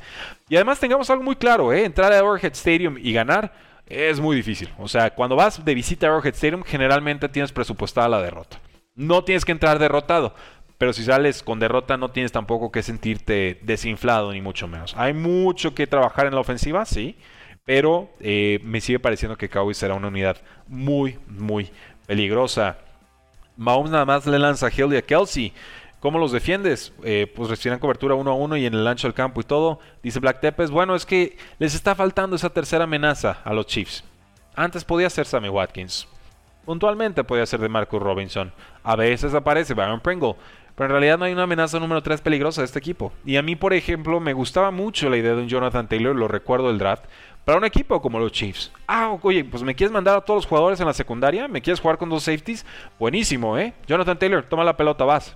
Y además tengamos algo muy claro, ¿eh? entrar a Overhead Stadium y ganar es muy difícil. O sea, cuando vas de visita a Arrowhead Stadium, generalmente tienes presupuestada la derrota. No tienes que entrar derrotado, pero si sales con derrota no tienes tampoco que sentirte desinflado, ni mucho menos. Hay mucho que trabajar en la ofensiva, sí, pero eh, me sigue pareciendo que Cowboys será una unidad muy, muy peligrosa. Mahomes nada más le lanza a Hill y a Kelsey. ¿Cómo los defiendes? Eh, pues recibirán cobertura uno a uno y en el ancho del campo y todo. Dice Black Tepes, bueno, es que les está faltando esa tercera amenaza a los Chiefs. Antes podía ser Sammy Watkins. Puntualmente podía ser de Marcus Robinson. A veces aparece Baron Pringle. Pero en realidad no hay una amenaza número 3 peligrosa de este equipo. Y a mí, por ejemplo, me gustaba mucho la idea de un Jonathan Taylor, lo recuerdo del draft, para un equipo como los Chiefs. Ah, oye, pues me quieres mandar a todos los jugadores en la secundaria, me quieres jugar con dos safeties, buenísimo, ¿eh? Jonathan Taylor, toma la pelota, vas.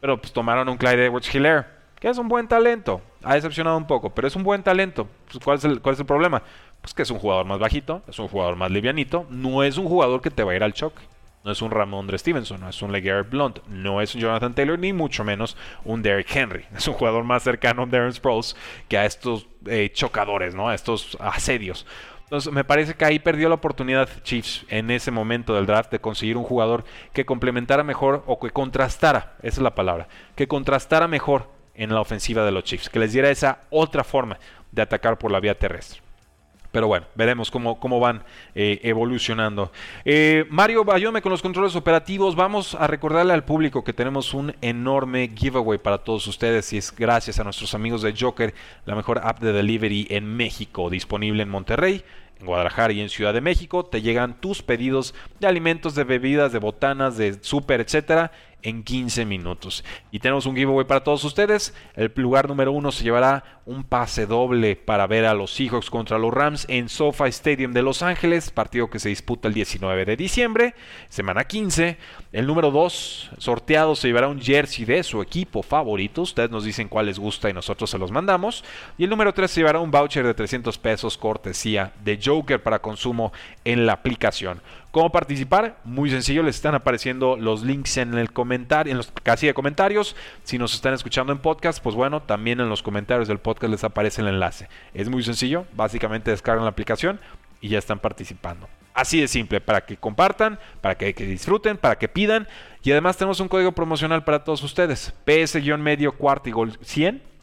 Pero pues tomaron un Clyde Edwards Hilaire, que es un buen talento. Ha decepcionado un poco, pero es un buen talento. Pues, ¿cuál, es el, ¿Cuál es el problema? Pues que es un jugador más bajito, es un jugador más livianito, no es un jugador que te va a ir al choque. No es un Ramondre Stevenson, no es un LeGarrette Blunt, no es un Jonathan Taylor, ni mucho menos un Derrick Henry. Es un jugador más cercano a Darren Sproles que a estos eh, chocadores, ¿no? A estos asedios. Entonces, me parece que ahí perdió la oportunidad Chiefs en ese momento del draft de conseguir un jugador que complementara mejor o que contrastara, esa es la palabra, que contrastara mejor en la ofensiva de los Chiefs, que les diera esa otra forma de atacar por la vía terrestre. Pero bueno, veremos cómo, cómo van eh, evolucionando. Eh, Mario Bayome con los controles operativos. Vamos a recordarle al público que tenemos un enorme giveaway para todos ustedes y es gracias a nuestros amigos de Joker, la mejor app de delivery en México, disponible en Monterrey en Guadalajara y en Ciudad de México te llegan tus pedidos de alimentos, de bebidas, de botanas, de súper, etcétera en 15 minutos. Y tenemos un giveaway para todos ustedes. El lugar número uno se llevará un pase doble para ver a los Seahawks contra los Rams en SoFi Stadium de Los Ángeles, partido que se disputa el 19 de diciembre, semana 15. El número 2 sorteado se llevará un jersey de su equipo favorito. Ustedes nos dicen cuál les gusta y nosotros se los mandamos. Y el número 3 se llevará un voucher de 300 pesos cortesía de Joker para consumo en la aplicación. ¿Cómo participar? Muy sencillo, les están apareciendo los links en el comentario, en los casilla de comentarios. Si nos están escuchando en podcast, pues bueno, también en los comentarios del podcast les aparece el enlace. Es muy sencillo, básicamente descargan la aplicación y ya están participando. Así de simple, para que compartan, para que, que disfruten, para que pidan. Y además tenemos un código promocional para todos ustedes. PS-medio cuarto y gol 100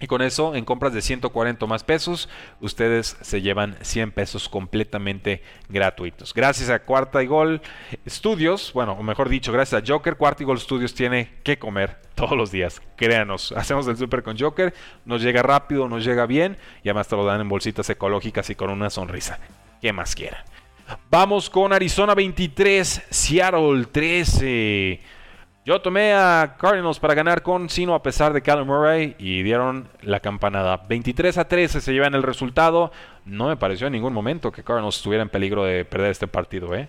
y con eso, en compras de 140 más pesos, ustedes se llevan 100 pesos completamente gratuitos. Gracias a Cuarta y Gol Studios, bueno, o mejor dicho, gracias a Joker, Cuarta y Gol Studios tiene que comer todos los días. Créanos, hacemos el super con Joker, nos llega rápido, nos llega bien y además te lo dan en bolsitas ecológicas y con una sonrisa. ¿Qué más quieran? Vamos con Arizona 23, Seattle 13. Yo tomé a Cardinals para ganar con Sino a pesar de Callum Murray y dieron la campanada. 23 a 13 se llevan el resultado. No me pareció en ningún momento que Cardinals estuviera en peligro de perder este partido. ¿eh?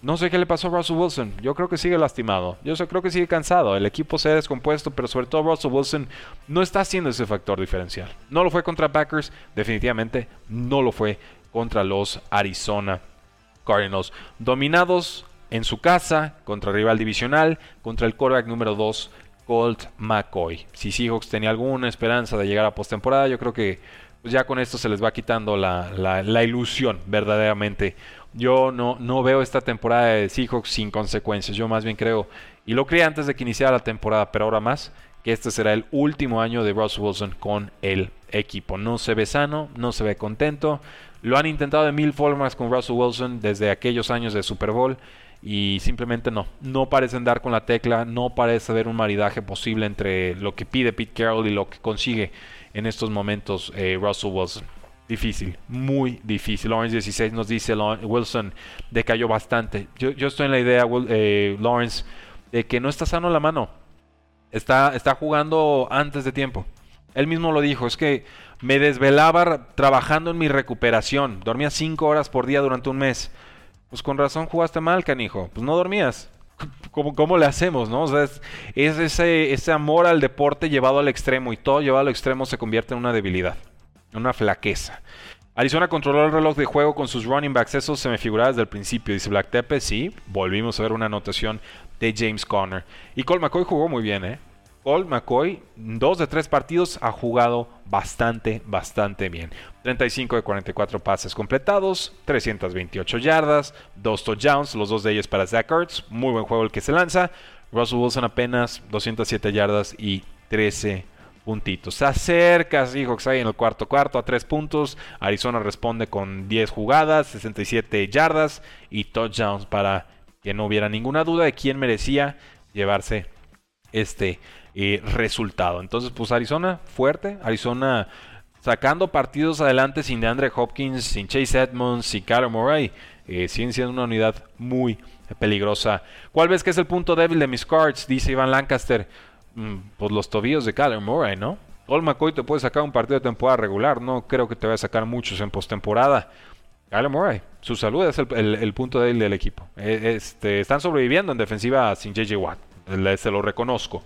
No sé qué le pasó a Russell Wilson. Yo creo que sigue lastimado. Yo creo que sigue cansado. El equipo se ha descompuesto, pero sobre todo Russell Wilson no está haciendo ese factor diferencial. No lo fue contra Packers, definitivamente no lo fue contra los Arizona Cardinals. Dominados en su casa contra rival divisional, contra el quarterback número 2, Colt McCoy. Si Seahawks tenía alguna esperanza de llegar a postemporada, yo creo que pues ya con esto se les va quitando la, ilusión verdaderamente. Yo no, veo esta temporada de Seahawks sin consecuencias. Yo más bien creo, y lo creí antes de que iniciara la temporada, pero ahora más, que este será el último año de Russell Wilson con el equipo. No se ve sano, no se ve contento. Lo han intentado de mil formas con Russell Wilson desde aquellos años de Super Bowl y simplemente no, no parecen dar con la tecla, no parece haber un maridaje posible entre lo que pide Pete Carroll y lo que consigue en estos momentos eh, Russell Wilson. Difícil, muy difícil. Lawrence 16 nos dice Wilson decayó bastante. Yo, yo estoy en la idea, eh, Lawrence, de que no está sano la mano. Está, está jugando antes de tiempo. Él mismo lo dijo, es que me desvelaba trabajando en mi recuperación. Dormía 5 horas por día durante un mes. Pues con razón jugaste mal, canijo. Pues no dormías. ¿Cómo, cómo le hacemos, no? O sea, es, ese, ese amor al deporte llevado al extremo y todo llevado al extremo se convierte en una debilidad, una flaqueza. Arizona controló el reloj de juego con sus running backs. Eso se me figuraba desde el principio. Dice Black Tepe, sí. Volvimos a ver una anotación de James Conner. Y Cole jugó muy bien, ¿eh? Colt McCoy, dos de tres partidos, ha jugado bastante, bastante bien. 35 de 44 pases completados, 328 yardas, dos touchdowns, los dos de ellos para Zach Ertz. Muy buen juego el que se lanza. Russell Wilson apenas 207 yardas y 13 puntitos. Se acerca Seahawks ahí en el cuarto cuarto a 3 puntos. Arizona responde con 10 jugadas, 67 yardas y touchdowns para que no hubiera ninguna duda de quién merecía llevarse este eh, resultado. Entonces, pues Arizona fuerte, Arizona sacando partidos adelante sin DeAndre Hopkins, sin Chase Edmonds, sin Kyler Murray, eh, siguen siendo una unidad muy peligrosa. ¿Cuál ves que es el punto débil de mis cards? Dice Iván Lancaster. Mm, pues los tobillos de Kyler Murray, ¿no? Old McCoy te puede sacar un partido de temporada regular, no creo que te vaya a sacar muchos en postemporada. Kyler Murray, su salud es el, punto débil del equipo. E, este, están sobreviviendo en defensiva sin JJ Watt, se lo reconozco.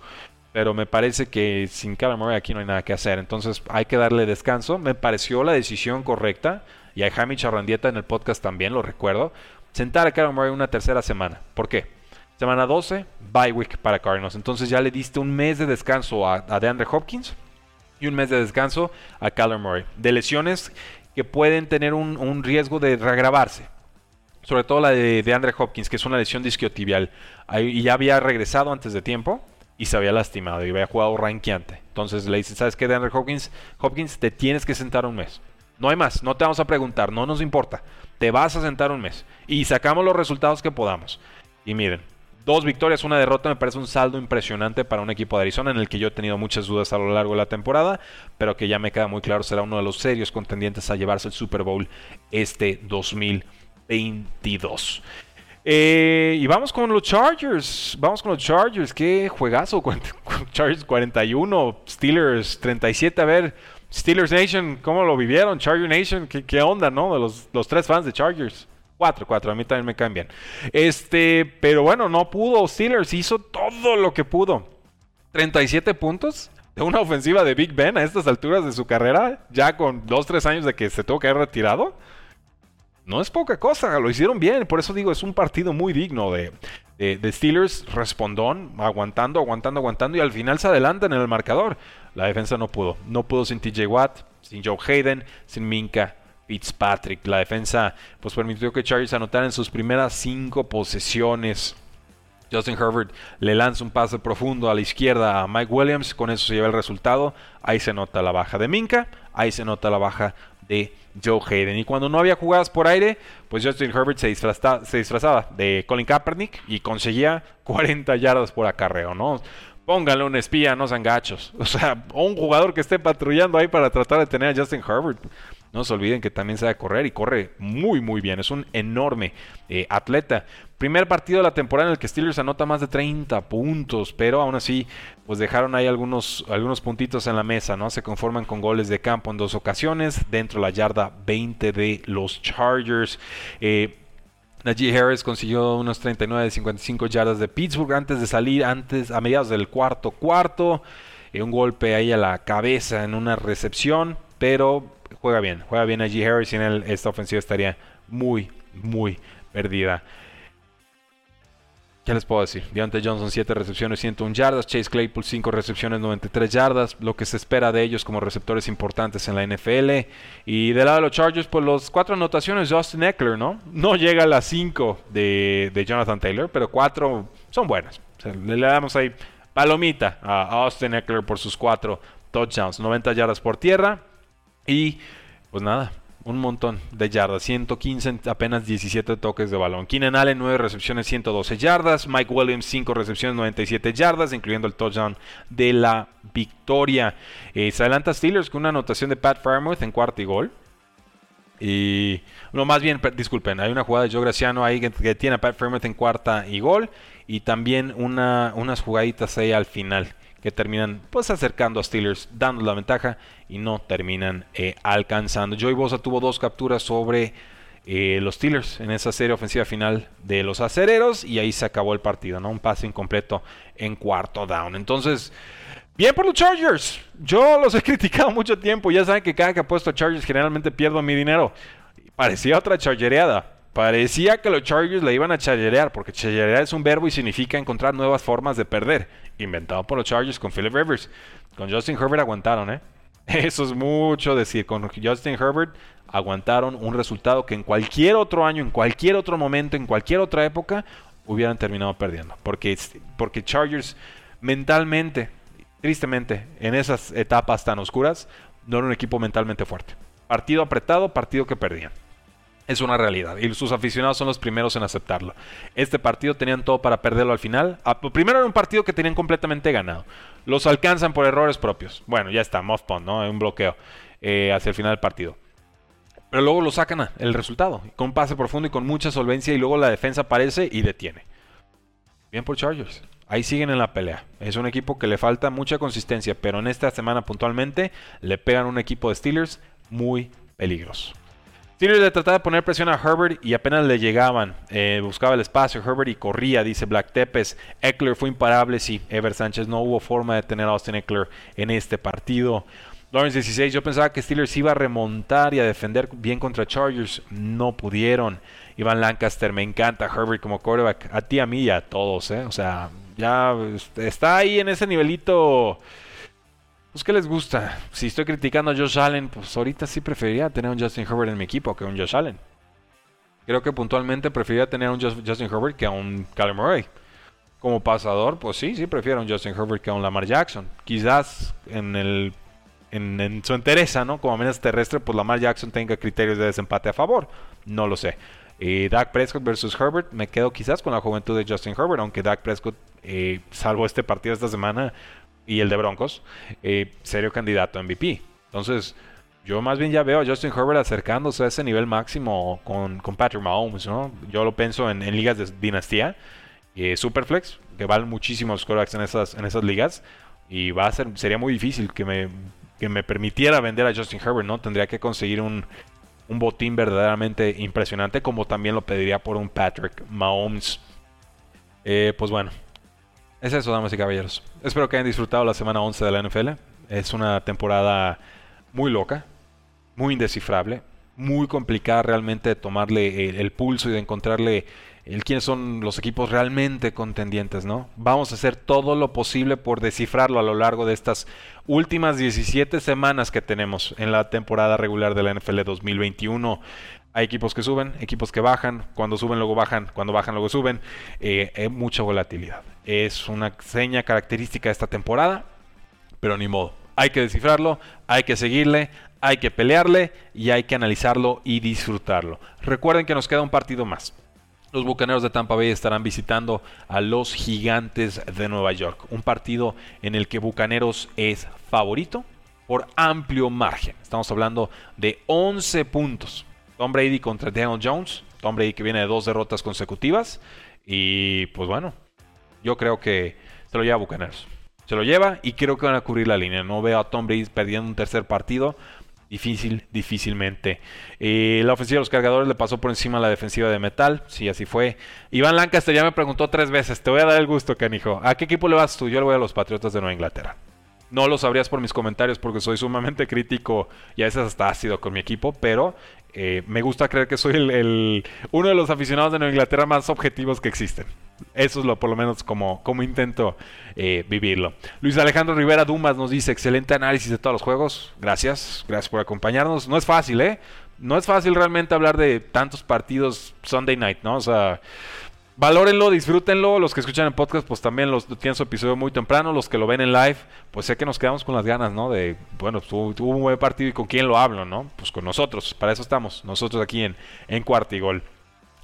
Pero me parece que sin Kyler Murray aquí no hay nada que hacer. Entonces hay que darle descanso. Me pareció la decisión correcta. Y a Jaime Charrandieta en el podcast también, lo recuerdo. Sentar a Kyler Murray una tercera semana. ¿Por qué? Semana 12, bye week para Cardinals. Entonces ya le diste un mes de descanso a, DeAndre Hopkins y un mes de descanso a Kyler Murray. De lesiones que pueden tener un, riesgo de reagravarse. Sobre todo la de DeAndre Hopkins, que es una lesión disquiotibial. y ya había regresado antes de tiempo y se había lastimado y había jugado ranqueante. Entonces le dice, ¿sabes qué, DeAndre Hopkins? Hopkins, te tienes que sentar un mes. No hay más, no te vamos a preguntar, no nos importa. Te vas a sentar un mes y sacamos los resultados que podamos. Y miren, Dos victorias, una derrota, me parece un saldo impresionante para un equipo de Arizona en el que yo he tenido muchas dudas a lo largo de la temporada, pero que ya me queda muy claro será uno de los serios contendientes a llevarse el Super Bowl este 2022. Eh, y vamos con los Chargers. Vamos con los Chargers. Qué juegazo. Chargers 41, Steelers 37. A ver, Steelers Nation, ¿cómo lo vivieron? Charger Nation, ¿qué, onda, no? De los, los tres fans de Chargers. Cuatro, cuatro, a mí también me caen bien. Este, pero bueno, no pudo. Steelers hizo todo lo que pudo. 37 puntos de una ofensiva de Big Ben a estas alturas de su carrera, ya con 2-3 años de que se tuvo que haber retirado. No es poca cosa, lo hicieron bien. Por eso digo, es un partido muy digno de, de, Steelers. Respondón, aguantando, aguantando, aguantando. Y al final se adelantan en el marcador. La defensa no pudo. No pudo sin TJ Watt, sin Joe Hayden, sin Minka Fitzpatrick. La defensa pues permitió que Chargers anotara en sus primeras cinco posesiones. Justin Herbert le lanza un pase profundo a la izquierda a Mike Williams, con eso se lleva el resultado. Ahí se nota la baja de Minka, ahí se nota la baja de Joe Hayden. Y cuando no había jugadas por aire, pues Justin Herbert se, se disfrazaba de Colin Kaepernick y conseguía 40 yardas por acarreo, ¿no? Pónganle un espía, no sean gachos. O sea, un jugador que esté patrullando ahí para tratar de tener a Justin Herbert. No se olviden que también sabe correr y corre muy muy bien. Es un enorme eh, atleta. Primer partido de la temporada en el que Steelers anota más de 30 puntos, pero aún así pues dejaron ahí algunos, algunos puntitos en la mesa, ¿no? Se conforman con goles de campo en dos ocasiones, dentro de la yarda 20 de los Chargers. Eh, Najee Harris consiguió unos 39 de 55 yardas de Pittsburgh antes de salir, antes a mediados del cuarto cuarto. Eh, un golpe ahí a la cabeza en una recepción, pero juega bien, juega bien a G. Harris y en él esta ofensiva estaría muy, muy perdida. ¿Qué les puedo decir? Deontay Johnson 7 recepciones, 101 yardas. Chase Claypool 5 recepciones, 93 yardas. Lo que se espera de ellos como receptores importantes en la NFL. Y del lado de los Chargers, pues los cuatro anotaciones de Austin Eckler, ¿no? No llega a las 5 de, Jonathan Taylor, pero cuatro son buenas. le, damos ahí palomita a Austin Eckler por sus cuatro touchdowns. 90 yardas por tierra, y pues nada, un montón de yardas, 115 en apenas 17 toques de balón. Keenan Allen 9 recepciones, 112 yardas. Mike Williams 5 recepciones, 97 yardas, incluyendo el touchdown de la victoria. Eh, se adelanta Steelers con una anotación de Pat Fairmouth en cuarto y gol. Y no, más bien, disculpen, hay una jugada de Joe Graciano ahí que, tiene a Pat Fairmouth en cuarta y gol. Y también una, unas jugaditas ahí al final que terminan pues acercando a Steelers, dando la ventaja y no terminan eh, alcanzando. Joey Bosa tuvo dos capturas sobre eh, los Steelers en esa serie ofensiva final de los acereros y ahí se acabó el partido, ¿no? Un pase incompleto en cuarto down. Entonces, bien por los Chargers. Yo los he criticado mucho tiempo. Ya saben que cada que apuesto a Chargers generalmente pierdo mi dinero. Parecía otra chargereada. Parecía que los Chargers le iban a chayerear, porque chayerear es un verbo y significa encontrar nuevas formas de perder. Inventado por los Chargers con Philip Rivers. Con Justin Herbert aguantaron, ¿eh? Eso es mucho decir. Con Justin Herbert aguantaron un resultado que en cualquier otro año, en cualquier otro momento, en cualquier otra época, hubieran terminado perdiendo. Porque, porque Chargers mentalmente, tristemente, en esas etapas tan oscuras, no era un equipo mentalmente fuerte. Partido apretado, partido que perdían. Es una realidad y sus aficionados son los primeros en aceptarlo. Este partido tenían todo para perderlo al final. Ah, primero era un partido que tenían completamente ganado. Los alcanzan por errores propios. Bueno, ya está, muff punt, ¿no? Un bloqueo eh, hacia el final del partido. Pero luego lo sacan el resultado, con un pase profundo y con mucha solvencia y luego la defensa aparece y detiene. Bien por Chargers. Ahí siguen en la pelea. Es un equipo que le falta mucha consistencia, pero en esta semana puntualmente le pegan un equipo de Steelers muy peligroso. Steelers le trataba de poner presión a Herbert y apenas le llegaban. Eh, buscaba el espacio Herbert y corría, dice Black Tepes. Eckler fue imparable, sí. Ever Sánchez no hubo forma de tener a Austin Eckler en este partido. Lawrence 16, yo pensaba que Steelers iba a remontar y a defender bien contra Chargers. No pudieron. Iván Lancaster, me encanta Herbert como quarterback. A ti, a mí y a todos, ¿eh? O sea, ya está ahí en ese nivelito pues, ¿qué les gusta? Si estoy criticando a Josh Allen, pues ahorita sí preferiría tener un Justin Herbert en mi equipo que un Josh Allen. Creo que puntualmente preferiría tener un Justin Herbert que a un Kyler Murray. Como pasador, pues sí, sí prefiero a un Justin Herbert que a un Lamar Jackson. Quizás en el en, su entereza, ¿no? Como amenaza terrestre, pues Lamar Jackson tenga criterios de desempate a favor. No lo sé. Eh, Dak Prescott versus Herbert, me quedo quizás con la juventud de Justin Herbert, aunque Dak Prescott, eh, salvo este partido esta semana, y el de Broncos, eh, serio candidato a MVP. Entonces, yo más bien ya veo a Justin Herbert acercándose a ese nivel máximo con, con Patrick Mahomes, ¿no? Yo lo pienso en, ligas de dinastía, eh, Superflex, que valen muchísimos quarterbacks en esas, en esas ligas, y va a ser, sería muy difícil que me, que me permitiera vender a Justin Herbert, ¿no? Tendría que conseguir un, un botín verdaderamente impresionante, como también lo pediría por un Patrick Mahomes. Eh, pues bueno, es eso, damas y caballeros. Espero que hayan disfrutado la semana 11 de la NFL. Es una temporada muy loca, muy indescifrable, muy complicada realmente de tomarle el, pulso y de encontrarle quiénes son los equipos realmente contendientes, ¿no? Vamos a hacer todo lo posible por descifrarlo a lo largo de estas últimas 17 semanas que tenemos en la temporada regular de la NFL 2021. Hay equipos que suben, equipos que bajan, cuando suben luego bajan, cuando bajan luego suben. Eh, hay mucha volatilidad. Es una seña característica de esta temporada, pero ni modo. Hay que descifrarlo, hay que seguirle, hay que pelearle y hay que analizarlo y disfrutarlo. Recuerden que nos queda un partido más. Los Bucaneros de Tampa Bay estarán visitando a los Gigantes de Nueva York. Un partido en el que Bucaneros es favorito por amplio margen. Estamos hablando de 11 puntos. Tom Brady contra Daniel Jones. Tom Brady que viene de dos derrotas consecutivas. Y pues bueno, yo creo que se lo lleva Bucaneros. Se lo lleva y creo que van a cubrir la línea. No veo a Tom Brady perdiendo un tercer partido. Difícil, difícilmente. Eh, la ofensiva de los cargadores le pasó por encima a la defensiva de metal. Sí, así fue. Iván Lancaster ya me preguntó tres veces. Te voy a dar el gusto, canijo. ¿A qué equipo le vas tú? Yo le voy a los Patriotas de Nueva Inglaterra. No lo sabrías por mis comentarios porque soy sumamente crítico y a veces hasta ácido con mi equipo, pero eh, me gusta creer que soy el, uno de los aficionados de Nueva Inglaterra más objetivos que existen. Eso es lo por lo menos como, como intento eh, vivirlo. Luis Alejandro Rivera Dumas nos dice, excelente análisis de todos los juegos. Gracias, gracias por acompañarnos. No es fácil, ¿eh? No es fácil realmente hablar de tantos partidos Sunday night, ¿no? O sea, Valórenlo, disfrútenlo. Los que escuchan el podcast, pues también los tienen su episodio muy temprano. Los que lo ven en live, pues sé que nos quedamos con las ganas, ¿no? De, bueno, tuvo, un buen partido y con quién lo hablo, ¿no? Pues con nosotros. Para eso estamos, nosotros aquí en, en Cuartigol.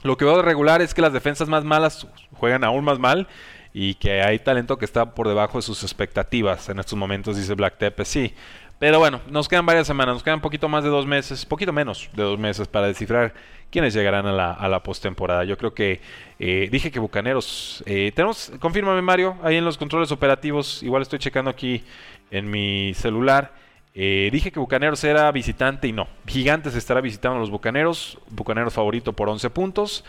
Lo que veo de regular es que las defensas más malas juegan aún más mal y que hay talento que está por debajo de sus expectativas en estos momentos, dice Black Tepe. Sí, pero bueno, nos quedan varias semanas, nos quedan un poquito más de dos meses, poquito menos de dos meses para descifrar quiénes llegarán a la, a la postemporada. Yo creo que eh, dije que Bucaneros. Eh, tenemos, confírmame Mario, ahí en los controles operativos. Igual estoy checando aquí en mi celular. Eh, dije que Bucaneros era visitante y no. Gigantes estará visitando a los Bucaneros. Bucaneros favorito por 11 puntos.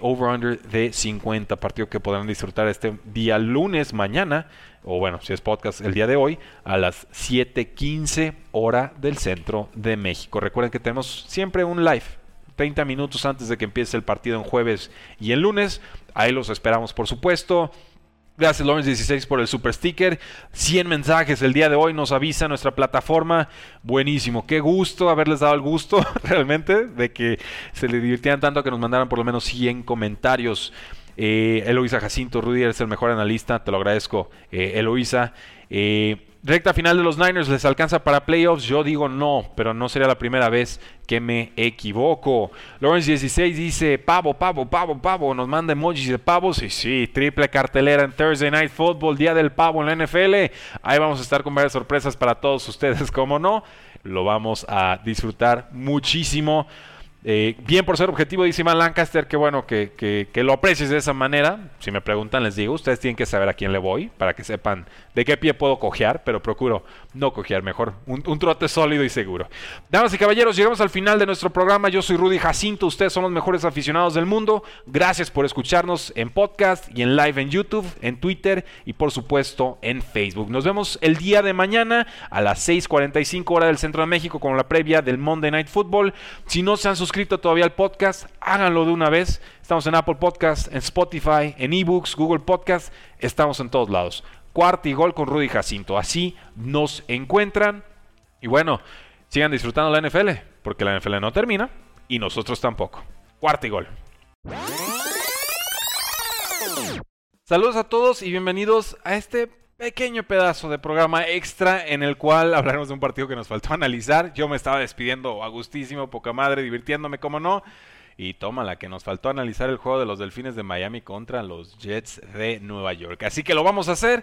Over-under de 50. Partido que podrán disfrutar este día lunes, mañana o bueno, si es podcast el día de hoy, a las 7:15 hora del centro de México. Recuerden que tenemos siempre un live 30 minutos antes de que empiece el partido en jueves y el lunes. Ahí los esperamos, por supuesto. Gracias Lawrence16 por el super sticker. 100 mensajes el día de hoy nos avisa nuestra plataforma. Buenísimo. Qué gusto haberles dado el gusto realmente de que se le divirtieran tanto que nos mandaran por lo menos 100 comentarios. Eh, Eloisa Jacinto, Rudy, eres el mejor analista. Te lo agradezco, eh, Eloisa. Eh, recta final de los Niners, ¿les alcanza para playoffs? Yo digo no, pero no sería la primera vez que me equivoco. Lawrence16 dice, pavo, pavo, pavo, pavo, nos manda emojis de pavos. Y sí, triple cartelera en Thursday Night Football, día del pavo en la NFL. Ahí vamos a estar con varias sorpresas para todos ustedes, como no. Lo vamos a disfrutar muchísimo. Eh, bien por ser objetivo, dice Iman Lancaster, que bueno que, que, lo aprecies de esa manera. Si me preguntan, les digo, ustedes tienen que saber a quién le voy para que sepan de qué pie puedo cojear, pero procuro no cojear mejor. Un, un, trote sólido y seguro. Damas y caballeros, llegamos al final de nuestro programa. Yo soy Rudy Jacinto, ustedes son los mejores aficionados del mundo. Gracias por escucharnos en podcast y en live en YouTube, en Twitter y por supuesto en Facebook. Nos vemos el día de mañana a las 6:45 hora del Centro de México con la previa del Monday Night Football. Si no se han suscrito todavía al podcast, háganlo de una vez. Estamos en Apple Podcast, en Spotify, en eBooks, Google Podcast, estamos en todos lados. Cuarto y gol con Rudy Jacinto. Así nos encuentran. Y bueno, sigan disfrutando la NFL, porque la NFL no termina y nosotros tampoco. Cuarto y gol. Saludos a todos y bienvenidos a este pequeño pedazo de programa extra en el cual hablaremos de un partido que nos faltó analizar. Yo me estaba despidiendo a gustísimo, poca madre, divirtiéndome, como no. Y toma la que nos faltó analizar el juego de los Delfines de Miami contra los Jets de Nueva York. Así que lo vamos a hacer.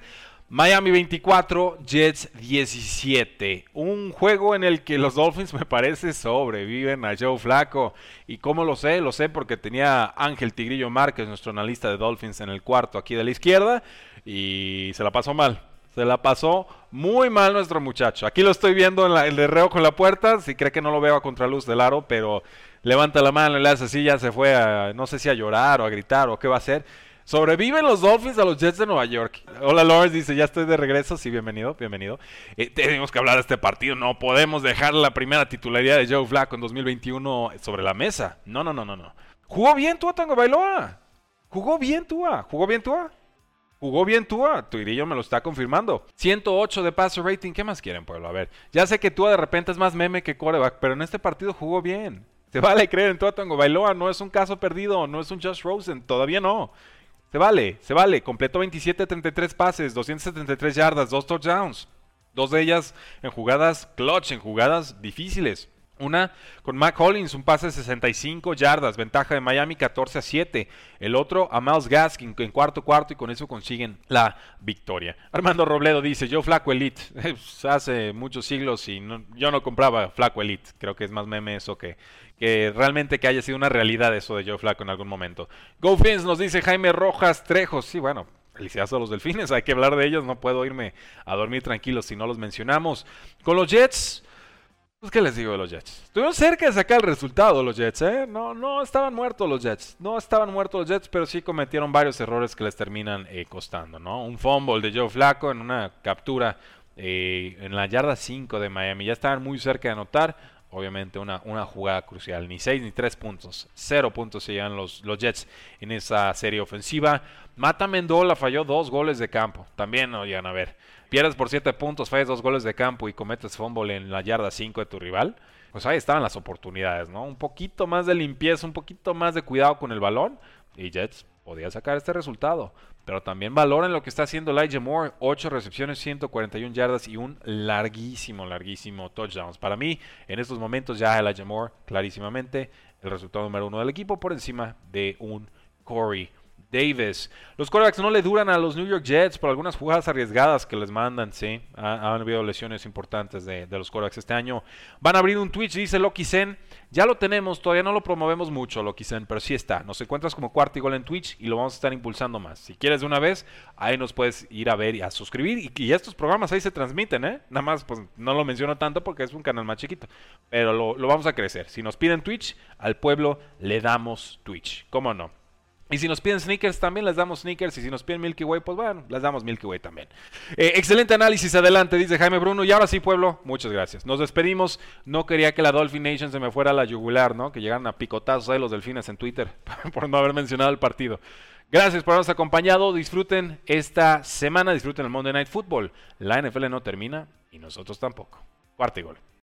Miami 24, Jets 17. Un juego en el que los Dolphins me parece sobreviven a Joe Flaco. ¿Y cómo lo sé? Lo sé porque tenía Ángel Tigrillo Márquez, nuestro analista de Dolphins, en el cuarto aquí de la izquierda y se la pasó mal. Se la pasó muy mal nuestro muchacho. Aquí lo estoy viendo en el de reo con la puerta. Si cree que no lo veo a contraluz del aro, pero levanta la mano le hace así, ya se fue a, no sé si a llorar o a gritar o qué va a hacer. Sobreviven los Dolphins a los Jets de Nueva York. Hola Lawrence, dice, ya estoy de regreso. Sí, bienvenido, bienvenido. Eh, tenemos que hablar de este partido. No podemos dejar la primera titularidad de Joe Flacco en 2021 sobre la mesa. No, no, no, no, no. Jugó bien Tua Tango Bailoa. Jugó bien Tua. Jugó bien Tua. Jugó bien Tua, Tuirillo me lo está confirmando. 108 de passer rating, ¿qué más quieren, pueblo? A ver, ya sé que Tua de repente es más meme que coreback, pero en este partido jugó bien. Se vale creer en Tua Tango Bailoa, no es un caso perdido, no es un Josh Rosen, todavía no. Se vale, se vale. Completó 27 33 pases, 273 yardas, 2 touchdowns. Dos de ellas en jugadas clutch, en jugadas difíciles. Una con Mac Hollins, un pase de 65 yardas, ventaja de Miami 14 a 7. El otro a Miles Gaskin en cuarto cuarto y con eso consiguen la victoria. Armando Robledo dice, yo flaco elite. Hace muchos siglos y yo no compraba flaco elite. Creo que es más meme eso que, que realmente que haya sido una realidad eso de Joe Flaco en algún momento. Go Fins nos dice Jaime Rojas Trejos. Sí, bueno, felicidades a los delfines, hay que hablar de ellos, no puedo irme a dormir tranquilo si no los mencionamos. Con los Jets, pues, ¿qué les digo de los Jets? Estuvieron cerca de sacar el resultado los Jets, ¿eh? No, no estaban muertos los Jets. No estaban muertos los Jets, pero sí cometieron varios errores que les terminan eh, costando, ¿no? Un fumble de Joe Flaco en una captura eh, en la yarda 5 de Miami. Ya estaban muy cerca de anotar. Obviamente una, una jugada crucial. Ni 6 ni 3 puntos. 0 puntos se llevan los, los Jets en esa serie ofensiva. Mata Mendola falló dos goles de campo. También no llegan a ver pierdes por 7 puntos, fallas dos goles de campo y cometes fumble en la yarda 5 de tu rival, pues ahí estaban las oportunidades, ¿no? Un poquito más de limpieza, un poquito más de cuidado con el balón y Jets podía sacar este resultado. Pero también valoren lo que está haciendo Elijah Moore. 8 recepciones, 141 yardas y un larguísimo, larguísimo touchdowns. Para mí, en estos momentos ya Elijah Moore, clarísimamente, el resultado número uno del equipo por encima de un Corey Davis. Los quarterbacks no le duran a los New York Jets por algunas jugadas arriesgadas que les mandan, sí. han habido lesiones importantes de, los quarterbacks este año. Van a abrir un Twitch, dice Loki Zen. Ya lo tenemos, todavía no lo promovemos mucho, Loki Zen, pero sí está. Nos encuentras como cuarto y gol en Twitch y lo vamos a estar impulsando más. Si quieres de una vez, ahí nos puedes ir a ver y a suscribir. Y, estos programas ahí se transmiten, ¿eh? Nada más, pues no lo menciono tanto porque es un canal más chiquito. Pero lo, lo vamos a crecer. Si nos piden Twitch, al pueblo le damos Twitch. ¿Cómo no? Y si nos piden sneakers, también les damos sneakers. Y si nos piden Milky Way, pues bueno, les damos Milky Way también. Eh, excelente análisis, adelante, dice Jaime Bruno. Y ahora sí, pueblo, muchas gracias. Nos despedimos. No quería que la Dolphin Nation se me fuera a la yugular, ¿no? Que llegaran a picotazos ahí los delfines en Twitter por no haber mencionado el partido. Gracias por habernos acompañado. Disfruten esta semana, disfruten el Monday Night Football. La NFL no termina y nosotros tampoco. Cuarto y gol.